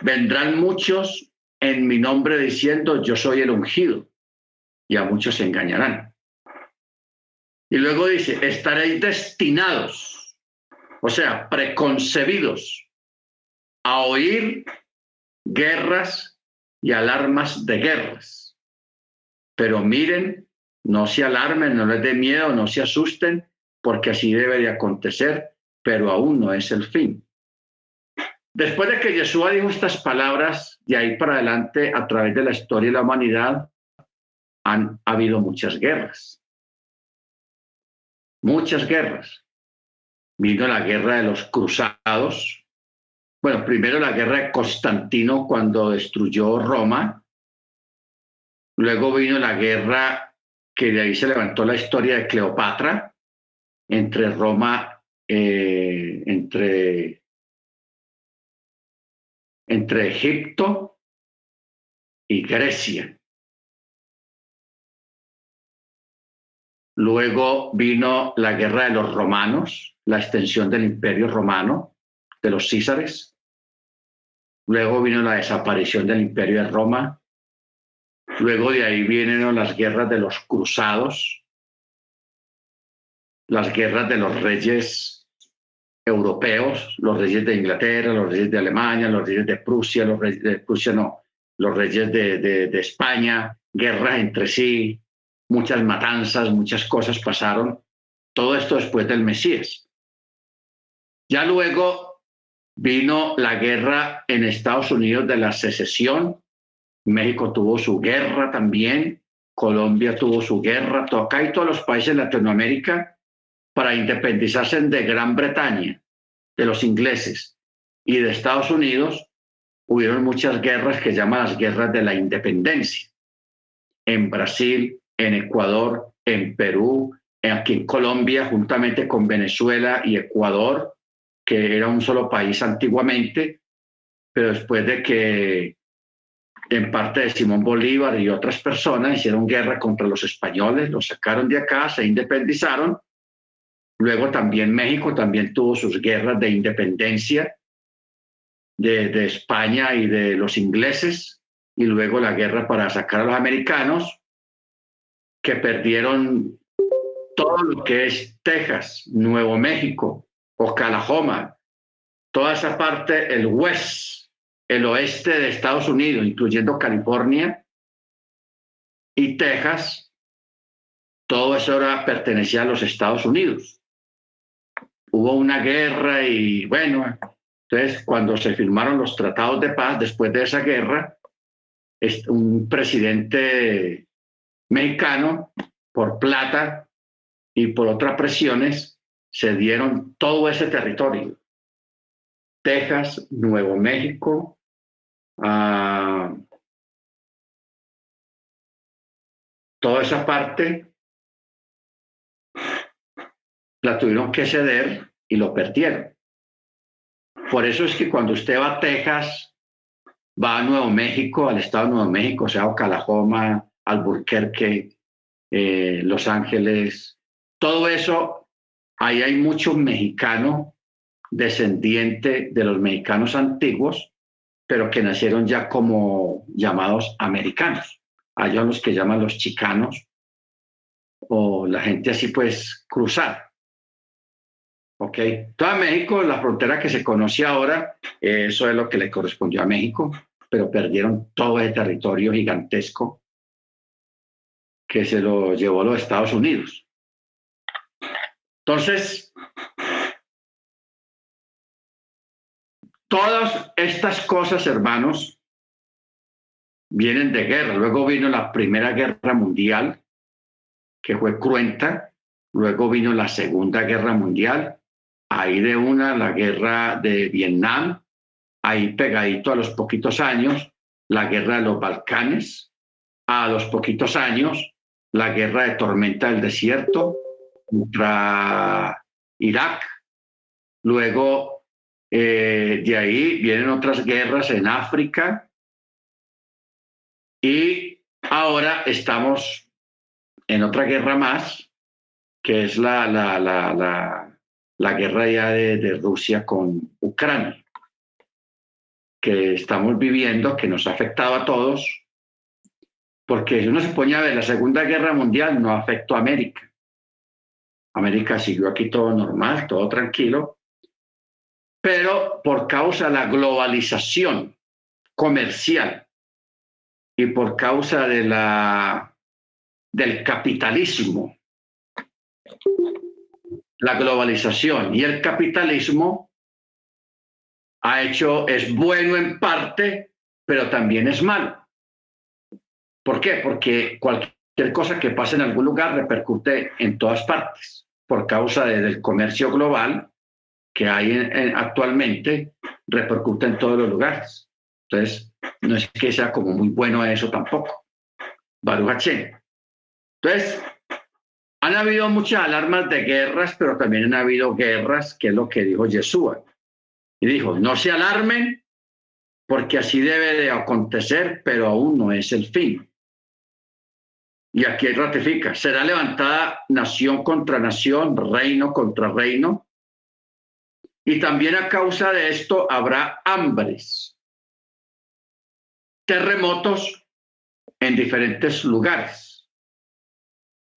vendrán muchos en mi nombre diciendo, yo soy el ungido, y a muchos se engañarán. Y luego dice, estaréis destinados, o sea, preconcebidos a oír guerras y alarmas de guerras. Pero miren, no se alarmen, no les dé miedo, no se asusten, porque así debe de acontecer, pero aún no es el fin. Después de que Jesús dijo estas palabras, de ahí para adelante, a través de la historia de la humanidad, han habido muchas guerras. Muchas guerras. Vino la guerra de los cruzados. Bueno, primero la guerra de Constantino cuando destruyó Roma. Luego vino la guerra que de ahí se levantó la historia de Cleopatra entre Roma, eh, entre entre Egipto y Grecia. Luego vino la guerra de los romanos, la extensión del imperio romano, de los Césares. Luego vino la desaparición del imperio de Roma. Luego de ahí vienen las guerras de los cruzados, las guerras de los reyes europeos, los reyes de Inglaterra, los reyes de Alemania, los reyes de Prusia, los reyes de Prusia no, los reyes de, España, guerras entre sí, muchas matanzas, muchas cosas pasaron. Todo esto después del Mesías. Ya luego vino la guerra en Estados Unidos de la secesión. México tuvo su guerra también. Colombia tuvo su guerra. Acá y todos los países de Latinoamérica para independizarse de Gran Bretaña, de los ingleses y de Estados Unidos, hubieron muchas guerras que llaman las guerras de la independencia. En Brasil, en Ecuador, en Perú, aquí en Colombia, juntamente con Venezuela y Ecuador, que era un solo país antiguamente, pero después de que en parte de Simón Bolívar y otras personas hicieron guerra contra los españoles, los sacaron de acá, se independizaron. Luego también México también tuvo sus guerras de independencia de, España y de los ingleses, y luego la guerra para sacar a los americanos, que perdieron todo lo que es Texas, Nuevo México, Oklahoma, toda esa parte, el west, el oeste de Estados Unidos, incluyendo California y Texas, todo eso ahora pertenecía a los Estados Unidos hubo una guerra y bueno, entonces cuando se firmaron los tratados de paz después de esa guerra, un presidente mexicano por plata y por otras presiones se dieron todo ese territorio. Texas, Nuevo México, ah, toda esa parte la tuvieron que ceder y lo perdieron. Por eso es que cuando usted va a Texas, va a Nuevo México, al estado de Nuevo México, o sea, Oklahoma, Albuquerque, eh, Los Ángeles, todo eso, ahí hay mucho mexicano descendiente de los mexicanos antiguos, pero que nacieron ya como llamados americanos. Hay los que llaman los chicanos o la gente así pues cruzar. ¿ok? Toda México, la frontera que se conoce ahora, eso es lo que le correspondió a México, pero perdieron todo ese territorio gigantesco que se lo llevó a los Estados Unidos. Entonces, todas estas cosas, hermanos, vienen de guerra. Luego vino la Primera Guerra Mundial, que fue cruenta. Luego vino la Segunda Guerra Mundial, ahí de una la guerra de Vietnam, ahí pegadito a los poquitos años, la guerra de los Balcanes, a los poquitos años la guerra de tormenta del desierto contra Irak. Luego, eh, de ahí vienen otras guerras en África. Y ahora estamos en otra guerra más, que es la, la, la, la, la guerra ya de, Rusia con Ucrania, que estamos viviendo, que nos ha afectado a todos, porque si uno se pone a ver, la Segunda Guerra Mundial no afectó a América. América siguió aquí todo normal, todo tranquilo, pero por causa de la globalización comercial y por causa de la, del capitalismo, la globalización y el capitalismo ha hecho, es bueno en parte, pero también es malo. ¿Por qué? Porque cualquier cosa que pase en algún lugar repercute en todas partes por causa del comercio global que hay actualmente, repercute en todos los lugares. Entonces, no es que sea como muy bueno eso tampoco. Baruch Entonces, han habido muchas alarmas de guerras, pero también han habido guerras, que es lo que dijo Yeshua. Y dijo, no se alarmen, porque así debe de acontecer, pero aún no es el fin. Y aquí ratifica, será levantada nación contra nación, reino contra reino. Y también a causa de esto habrá hambres, terremotos en diferentes lugares.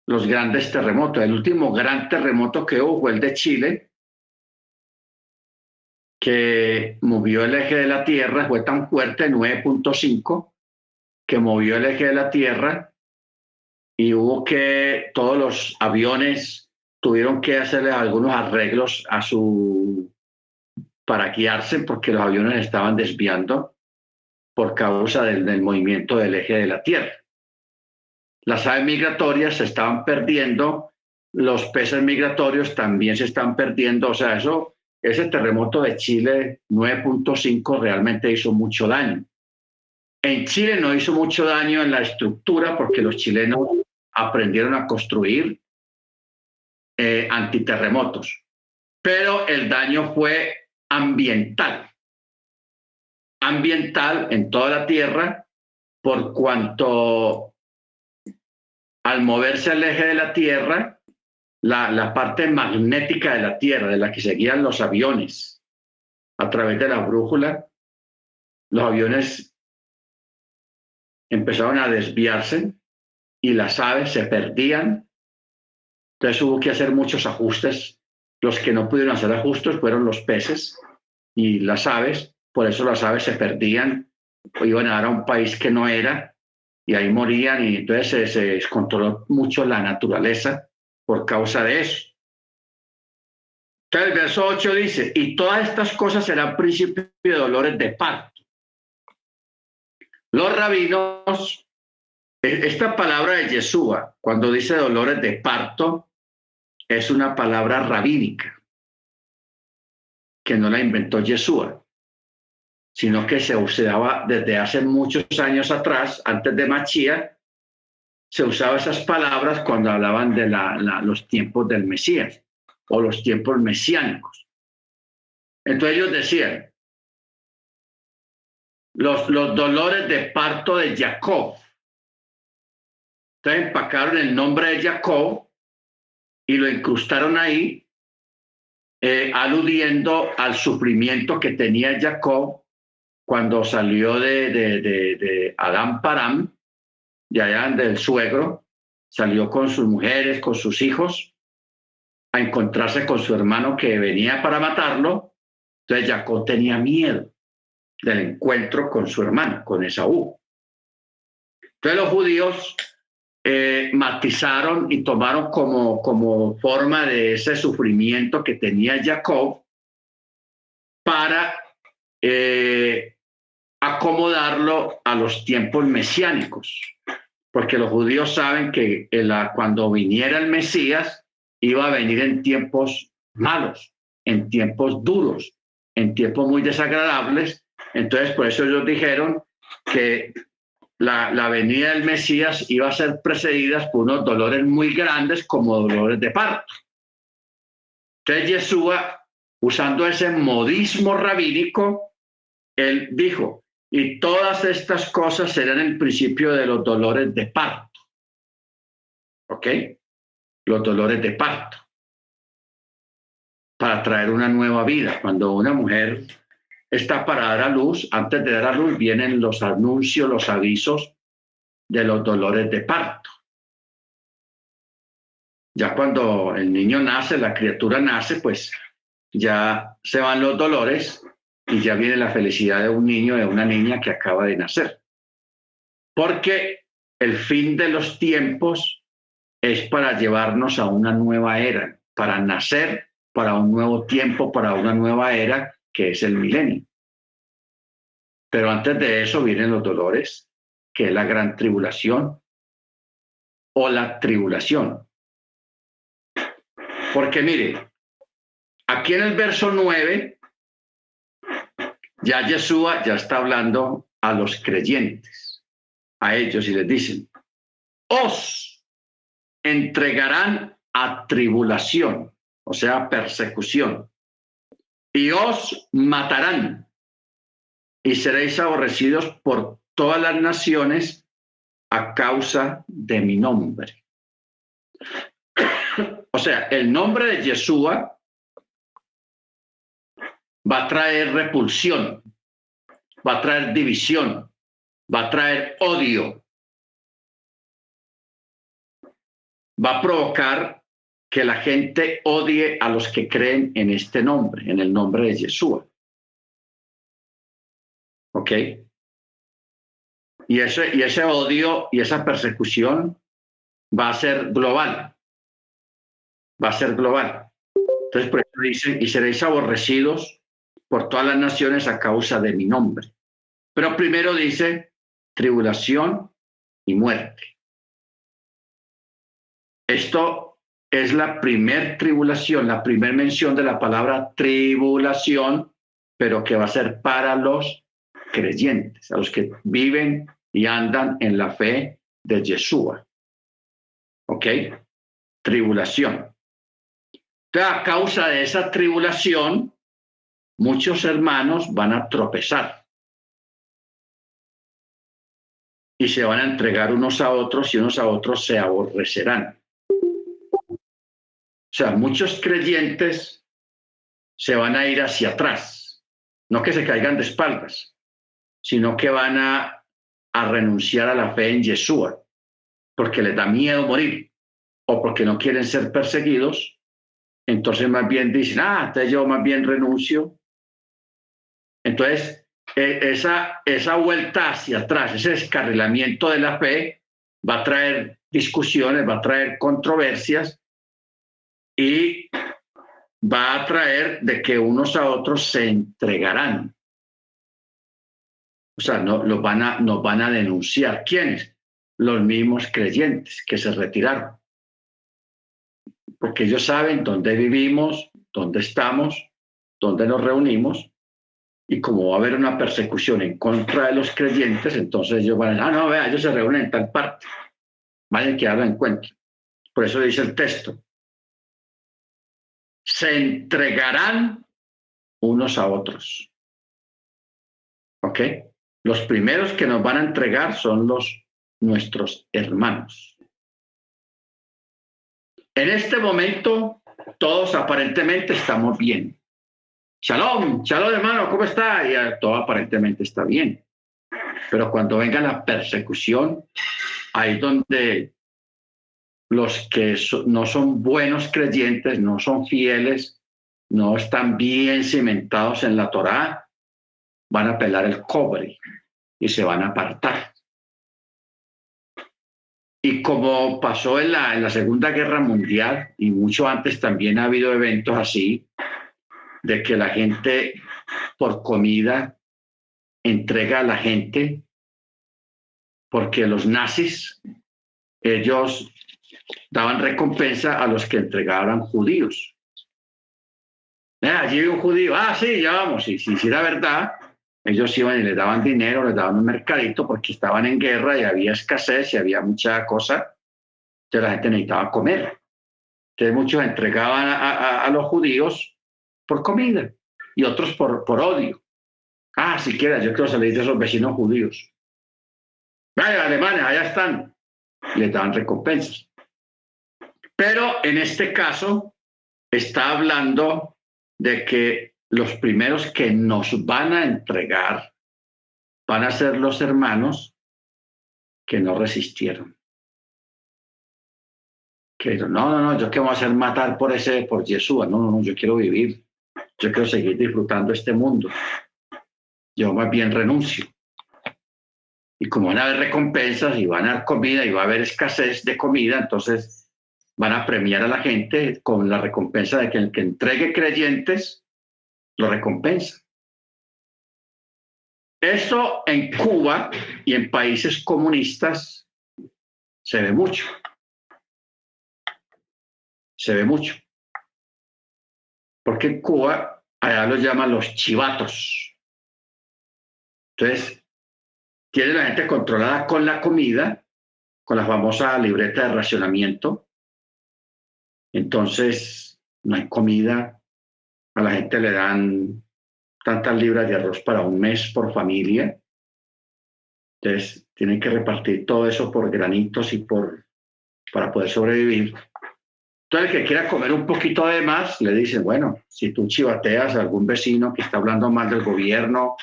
Los grandes terremotos. El último gran terremoto que hubo el de Chile, que movió el eje de la Tierra, fue tan fuerte, 9.5, que movió el eje de la Tierra y hubo que todos los aviones tuvieron que hacerle algunos arreglos a su para guiarse porque los aviones estaban desviando por causa del, del movimiento del eje de la Tierra. Las aves migratorias se estaban perdiendo, los peces migratorios también se están perdiendo, o sea, eso, ese terremoto de Chile 9.5 realmente hizo mucho daño. En Chile no hizo mucho daño en la estructura porque los chilenos aprendieron a construir eh, antiterremotos, pero el daño fue ambiental, ambiental en toda la Tierra, por cuanto al moverse el eje de la Tierra, la, la parte magnética de la Tierra, de la que seguían los aviones a través de la brújula, los aviones empezaron a desviarse y las aves se perdían. Entonces hubo que hacer muchos ajustes. Los que no pudieron hacer ajustes fueron los peces y las aves. Por eso las aves se perdían o iban a dar a un país que no era y ahí morían y entonces se, descontroló mucho la naturaleza por causa de eso. Entonces el verso 8 dice, y todas estas cosas serán principio de dolores de parto. Los rabinos e, esta palabra de Yeshua, cuando dice dolores de parto, es una palabra rabínica, que no la inventó Yeshua, sino que se usaba desde hace muchos años atrás, antes de Machía, se usaba esas palabras cuando hablaban de los tiempos del Mesías o los tiempos mesiánicos. Entonces ellos decían, los, los dolores de parto de Jacob, entonces empacaron el nombre de Jacob y lo incrustaron ahí, eh, aludiendo al sufrimiento que tenía Jacob cuando salió de, de, de, de Adán Param, de allá del suegro, salió con sus mujeres, con sus hijos, a encontrarse con su hermano que venía para matarlo. Entonces Jacob tenía miedo del encuentro con su hermano, con Esaú. Entonces los judíos eh, matizaron y tomaron como, como forma de ese sufrimiento que tenía Jacob para eh, acomodarlo a los tiempos mesiánicos, porque los judíos saben que cuando viniera el Mesías iba a venir en tiempos malos, en tiempos duros, en tiempos muy desagradables. Entonces, por eso ellos dijeron que la, la venida del Mesías iba a ser precedida por unos dolores muy grandes como dolores de parto. Entonces Yeshua, usando ese modismo rabínico, él dijo, y todas estas cosas serán el principio de los dolores de parto. ¿Ok? Los dolores de parto. Para traer una nueva vida. Cuando una mujer está para dar a luz, antes de dar a luz vienen los anuncios, los avisos de los dolores de parto. Ya cuando el niño nace, la criatura nace, pues ya se van los dolores y ya viene la felicidad de un niño, de una niña que acaba de nacer. Porque el fin de los tiempos es para llevarnos a una nueva era, para nacer para un nuevo tiempo, para una nueva era que es el milenio. Pero antes de eso vienen los dolores, que es la gran tribulación o la tribulación. Porque mire, aquí en el verso 9, ya Yeshua ya está hablando a los creyentes, a ellos y les dicen, os entregarán a tribulación, o sea, persecución, y os matarán y seréis aborrecidos por todas las naciones a causa de mi nombre. O sea, el nombre de Yeshua va a traer repulsión, va a traer división, va a traer odio, va a provocar que la gente odie a los que creen en este nombre, en el nombre de Yeshua. ¿Ok? Y ese, y ese odio y esa persecución va a ser global. Va a ser global. Entonces, por eso dicen, y seréis aborrecidos por todas las naciones a causa de mi nombre. Pero primero dice tribulación y muerte. Esto es la primer tribulación, la primer mención de la palabra tribulación, pero que va a ser para los creyentes, a los que viven y andan en la fe de Yeshua. ¿Ok? Tribulación. Entonces, a causa de esa tribulación, muchos hermanos van a tropezar y se van a entregar unos a otros y unos a otros se aborrecerán. Sea, muchos creyentes se van a ir hacia atrás, no que se caigan de espaldas, sino que van a, renunciar a la fe en Yeshua, porque les da miedo morir o porque no quieren ser perseguidos. Entonces más bien dicen, ah, entonces yo más bien renuncio. Entonces, e, esa, esa vuelta hacia atrás, ese descarrilamiento de la fe va a traer discusiones, va a traer controversias y va a traer de que unos a otros se entregarán o sea, no, los van a, nos van a denunciar. ¿Quiénes? Los mismos creyentes que se retiraron. Porque ellos saben dónde vivimos, dónde estamos, dónde nos reunimos. Y como va a haber una persecución en contra de los creyentes, entonces ellos van a decir, ah, no, vea, ellos se reúnen en tal parte. Vayan que hagan en cuenta. Por eso dice el texto. Se entregarán unos a otros. ¿Ok? Los primeros que nos van a entregar son los nuestros hermanos. En este momento, todos aparentemente estamos bien. Shalom, shalom hermano, ¿cómo está? Y todo aparentemente está bien. Pero cuando venga la persecución, ahí donde los que no son buenos creyentes, no son fieles, no están bien cimentados en la Torá, van a pelar el cobre y se van a apartar. Y como pasó en la, en la Segunda Guerra Mundial y mucho antes también ha habido eventos así, de que la gente por comida entrega a la gente, porque los nazis, ellos daban recompensa a los que entregaban judíos. Eh, allí un judío, ah, sí, ya vamos, y si era verdad, Ellos iban y les daban dinero, les daban un mercadito porque estaban en guerra y había escasez y había mucha cosa. Entonces la gente necesitaba comer. Entonces muchos entregaban a, los judíos por comida y otros por, por odio. Ah, siquiera yo quiero salir de esos vecinos judíos. Vaya, alemanes, allá están. Les daban recompensas. Pero en este caso está hablando de que los primeros que nos van a entregar van a ser los hermanos que no resistieron. Que no, no, no, yo qué voy a hacer matar por ese, por Jesús. No, no, no, yo quiero vivir. Yo quiero seguir disfrutando este mundo. Yo más bien renuncio. Y como van a haber recompensas y van a haber comida y va a haber escasez de comida, entonces van a premiar a la gente con la recompensa de que el que entregue creyentes lo recompensa. Esto en Cuba y en países comunistas se ve mucho. Se ve mucho. Porque en Cuba allá los llaman los chivatos. Entonces, tiene la gente controlada con la comida, con la famosa libreta de racionamiento. Entonces, no hay comida, a la gente le dan tantas libras de arroz para un mes por familia. Entonces, tienen que repartir todo eso por granitos y por para poder sobrevivir. Entonces, el que quiera comer un poquito de más, le dicen, bueno, si tú chivateas a algún vecino que está hablando mal del gobierno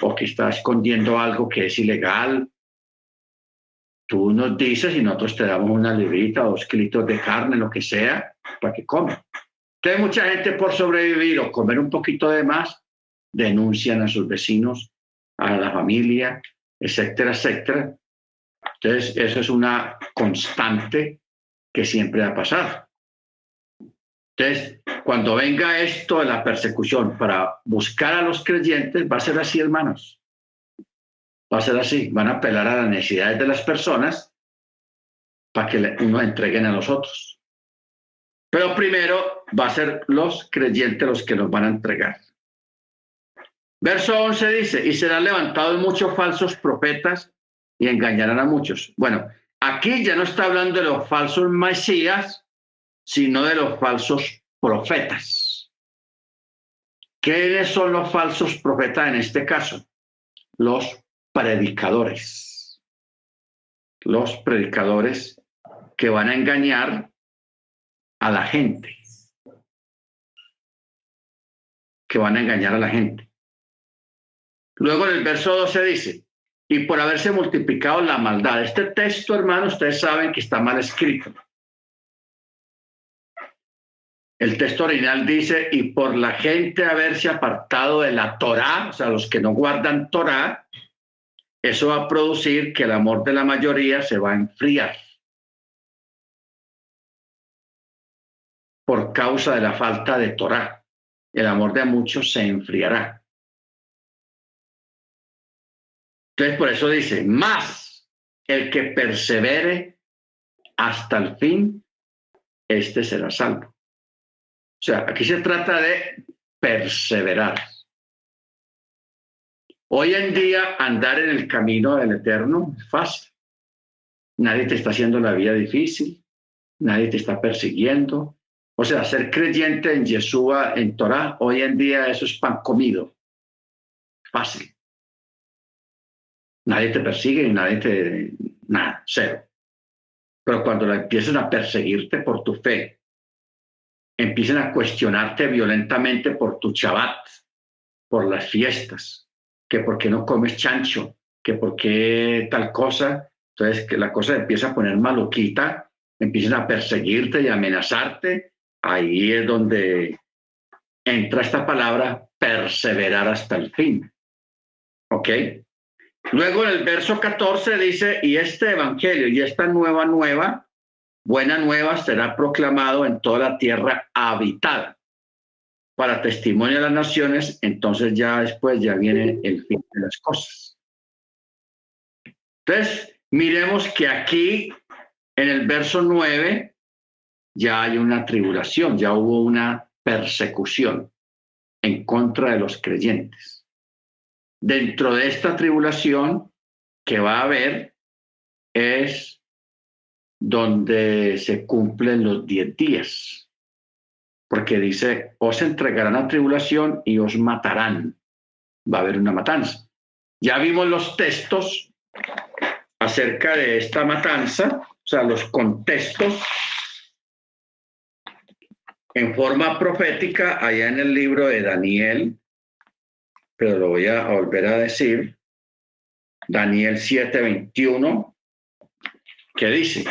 o que está escondiendo algo que es ilegal, tú nos dices y nosotros te damos una librita, dos kilitos de carne, lo que sea, para que coman. Entonces, mucha gente por sobrevivir o comer un poquito de más, denuncian a sus vecinos, a la familia, etcétera, etcétera. Entonces, eso es una constante que siempre va a pasar. Entonces, cuando venga esto de la persecución para buscar a los creyentes, va a ser así, hermanos. Va a ser así. Van a apelar a las necesidades de las personas para que uno entreguen a los otros. Pero primero va a ser los creyentes los que nos van a entregar. Verso 11 dice, y serán levantados muchos falsos profetas y engañarán a muchos. Bueno, aquí ya no está hablando de los falsos mesías, sino de los falsos profetas. ¿Quiénes son los falsos profetas en este caso? Los predicadores. Los predicadores que van a engañar a la gente. Que van a engañar a la gente. Luego en el verso 12 dice, y por haberse multiplicado la maldad. Este texto, hermano, ustedes saben que está mal escrito. El texto original dice, y por la gente haberse apartado de la Torá, o sea, los que no guardan Torá, eso va a producir que el amor de la mayoría se va a enfriar. Por causa de la falta de Torá. El amor de muchos se enfriará. Entonces, por eso dice, más el que persevere hasta el fin, este será salvo. O sea, aquí se trata de perseverar. Hoy en día andar en el camino del eterno es fácil. Nadie te está haciendo la vida difícil, nadie te está persiguiendo. O sea, ser creyente en Yeshua, en Torah, hoy en día eso es pan comido. Fácil. Nadie te persigue, nadie te... Nada, cero. Pero cuando empiezan a perseguirte por tu fe, empiezan a cuestionarte violentamente por tu Shabbat, por las fiestas, que por qué no comes chancho, que por qué tal cosa, entonces que la cosa empieza a poner maluquita, empiezan a perseguirte y amenazarte, ahí es donde entra esta palabra perseverar hasta el fin. ¿Ok? Luego en el verso 14 dice, y este evangelio y esta nueva nueva, buena nueva, será proclamado en toda la tierra habitada para testimonio de las naciones, entonces ya después ya viene el fin de las cosas. Entonces, miremos que aquí en el verso 9 ya hay una tribulación, ya hubo una persecución en contra de los creyentes dentro de esta tribulación que va a haber es donde se cumplen los diez días. Porque dice, os entregarán a tribulación y os matarán. Va a haber una matanza. Ya vimos los textos acerca de esta matanza, o sea, los contextos en forma profética allá en el libro de Daniel, pero lo voy a volver a decir, Daniel 7:21, que dice,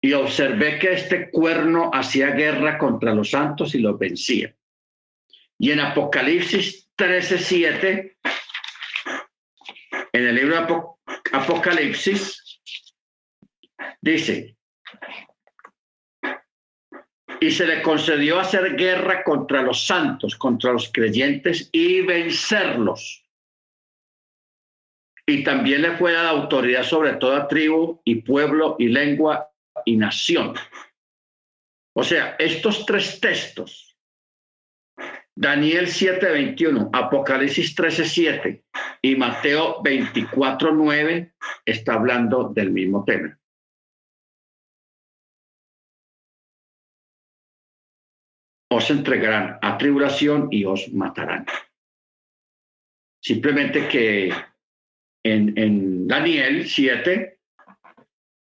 y observé que este cuerno hacía guerra contra los santos y los vencía. Y en Apocalipsis 13:7, en el libro Apocalipsis, dice, y se le concedió hacer guerra contra los santos, contra los creyentes y vencerlos. Y también le fue dada autoridad sobre toda tribu y pueblo y lengua y nación. O sea, estos tres textos, Daniel 7:21, Apocalipsis 13:7 y Mateo 24:9, está hablando del mismo tema. os entregarán a tribulación y os matarán. Simplemente que en, en Daniel 7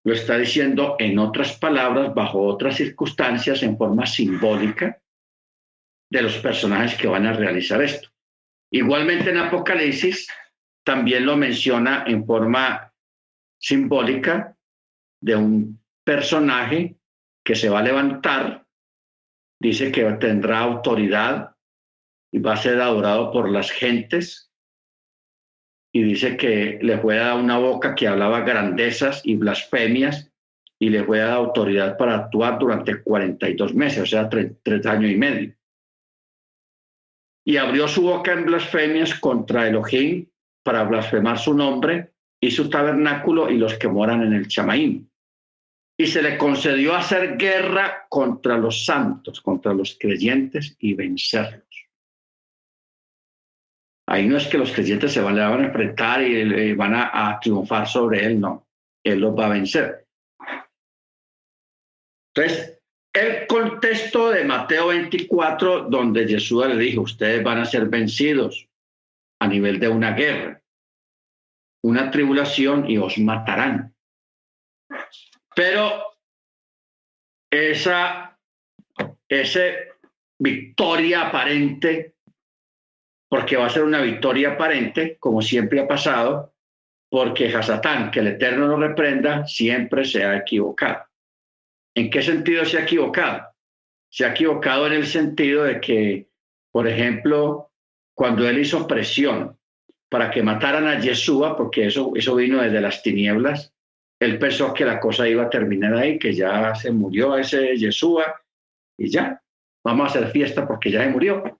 lo está diciendo en otras palabras, bajo otras circunstancias, en forma simbólica de los personajes que van a realizar esto. Igualmente en Apocalipsis también lo menciona en forma simbólica de un personaje que se va a levantar dice que tendrá autoridad y va a ser adorado por las gentes. Y dice que le fue dada una boca que hablaba grandezas y blasfemias y le fue dada autoridad para actuar durante 42 meses, o sea, tres, años y medio. Y abrió su boca en blasfemias contra Elohim para blasfemar su nombre y su tabernáculo y los que moran en el Chamaín y se le concedió hacer guerra contra los santos, contra los creyentes y vencerlos. Ahí no es que los creyentes se van, a enfrentar y van a, triunfar sobre él, no. Él los va a vencer. Entonces, el contexto de Mateo 24, donde Jesús le dijo, ustedes van a ser vencidos a nivel de una guerra, una tribulación y os matarán. Pero esa, ese victoria aparente, porque va a ser una victoria aparente, como siempre ha pasado, porque Hasatán, que el Eterno lo reprenda, siempre se ha equivocado. ¿En qué sentido se ha equivocado? Se ha equivocado en el sentido de que, por ejemplo, cuando él hizo presión para que mataran a Yeshua, porque eso, eso vino desde las tinieblas, él pensó que la cosa iba a terminar ahí, que ya se murió ese Yeshua y ya, vamos a hacer fiesta porque ya se murió.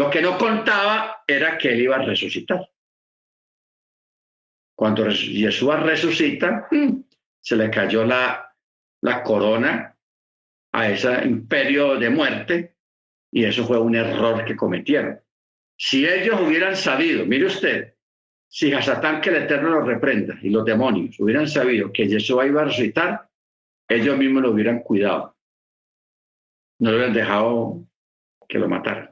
Lo que no contaba era que él iba a resucitar. Cuando Yeshua resucita, mm, se le cayó la, la corona a ese imperio de muerte y eso fue un error que cometieron. Si ellos hubieran sabido, mire usted, si a Satán que el Eterno lo reprenda y los demonios hubieran sabido que Jesús iba a resucitar, ellos mismos lo hubieran cuidado. No lo hubieran dejado que lo mataran.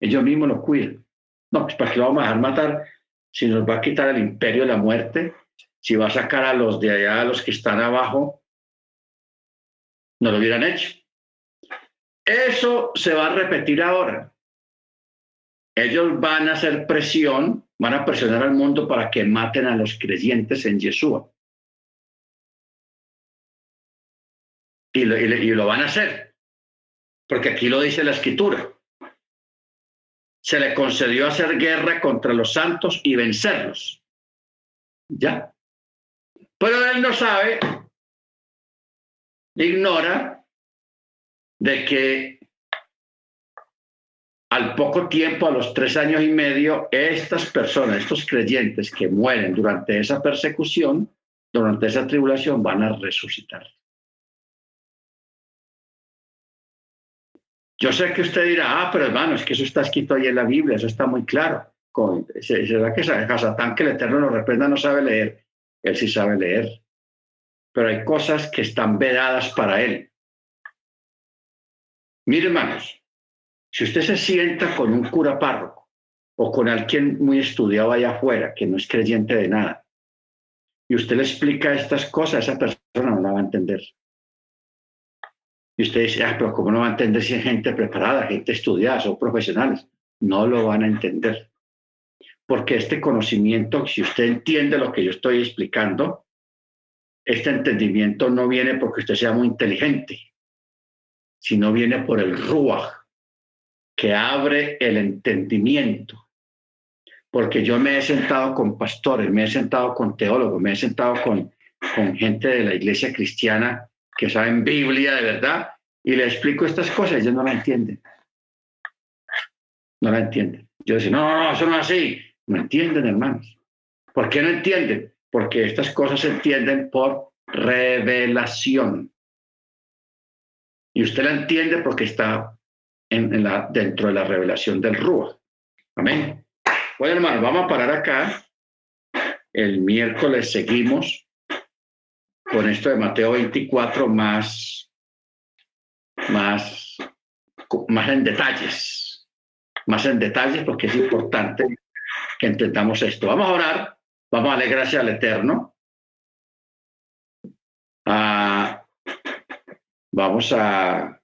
Ellos mismos lo cuidan. No, pues para qué lo vamos a dejar matar si nos va a quitar el imperio de la muerte, si va a sacar a los de allá, a los que están abajo, no lo hubieran hecho. Eso se va a repetir ahora. Ellos van a hacer presión van a presionar al mundo para que maten a los creyentes en Yeshua. Y lo, y lo van a hacer, porque aquí lo dice la escritura. Se le concedió hacer guerra contra los santos y vencerlos. Ya. Pero él no sabe, ignora de que al poco tiempo, a los tres años y medio, estas personas, estos creyentes que mueren durante esa persecución, durante esa tribulación, van a resucitar. Yo sé que usted dirá, ah, pero hermano, es que eso está escrito ahí en la Biblia, eso está muy claro. ¿Será que Satán que el Eterno nos reprenda no sabe leer? Él sí sabe leer. Pero hay cosas que están vedadas para él. Mire, hermanos, si usted se sienta con un cura párroco o con alguien muy estudiado allá afuera, que no es creyente de nada, y usted le explica estas cosas, esa persona no la va a entender. Y usted dice, ah, pero ¿cómo no va a entender si hay gente preparada, gente estudiada, son profesionales? No lo van a entender. Porque este conocimiento, si usted entiende lo que yo estoy explicando, este entendimiento no viene porque usted sea muy inteligente, sino viene por el ruach, que abre el entendimiento. Porque yo me he sentado con pastores, me he sentado con teólogos, me he sentado con, con gente de la iglesia cristiana que saben Biblia de verdad, y le explico estas cosas, ellos no la entienden. No la entienden. Yo decía, no, no, no, eso no es así. No entienden, hermanos. ¿Por qué no entienden? Porque estas cosas se entienden por revelación. Y usted la entiende porque está en, la, dentro de la revelación del Rúa. Amén. Bueno, hermanos, vamos a parar acá. El miércoles seguimos con esto de Mateo 24 más, más, más en detalles, más en detalles porque es importante que entendamos esto. Vamos a orar, vamos a darle gracias al Eterno. Ah, vamos a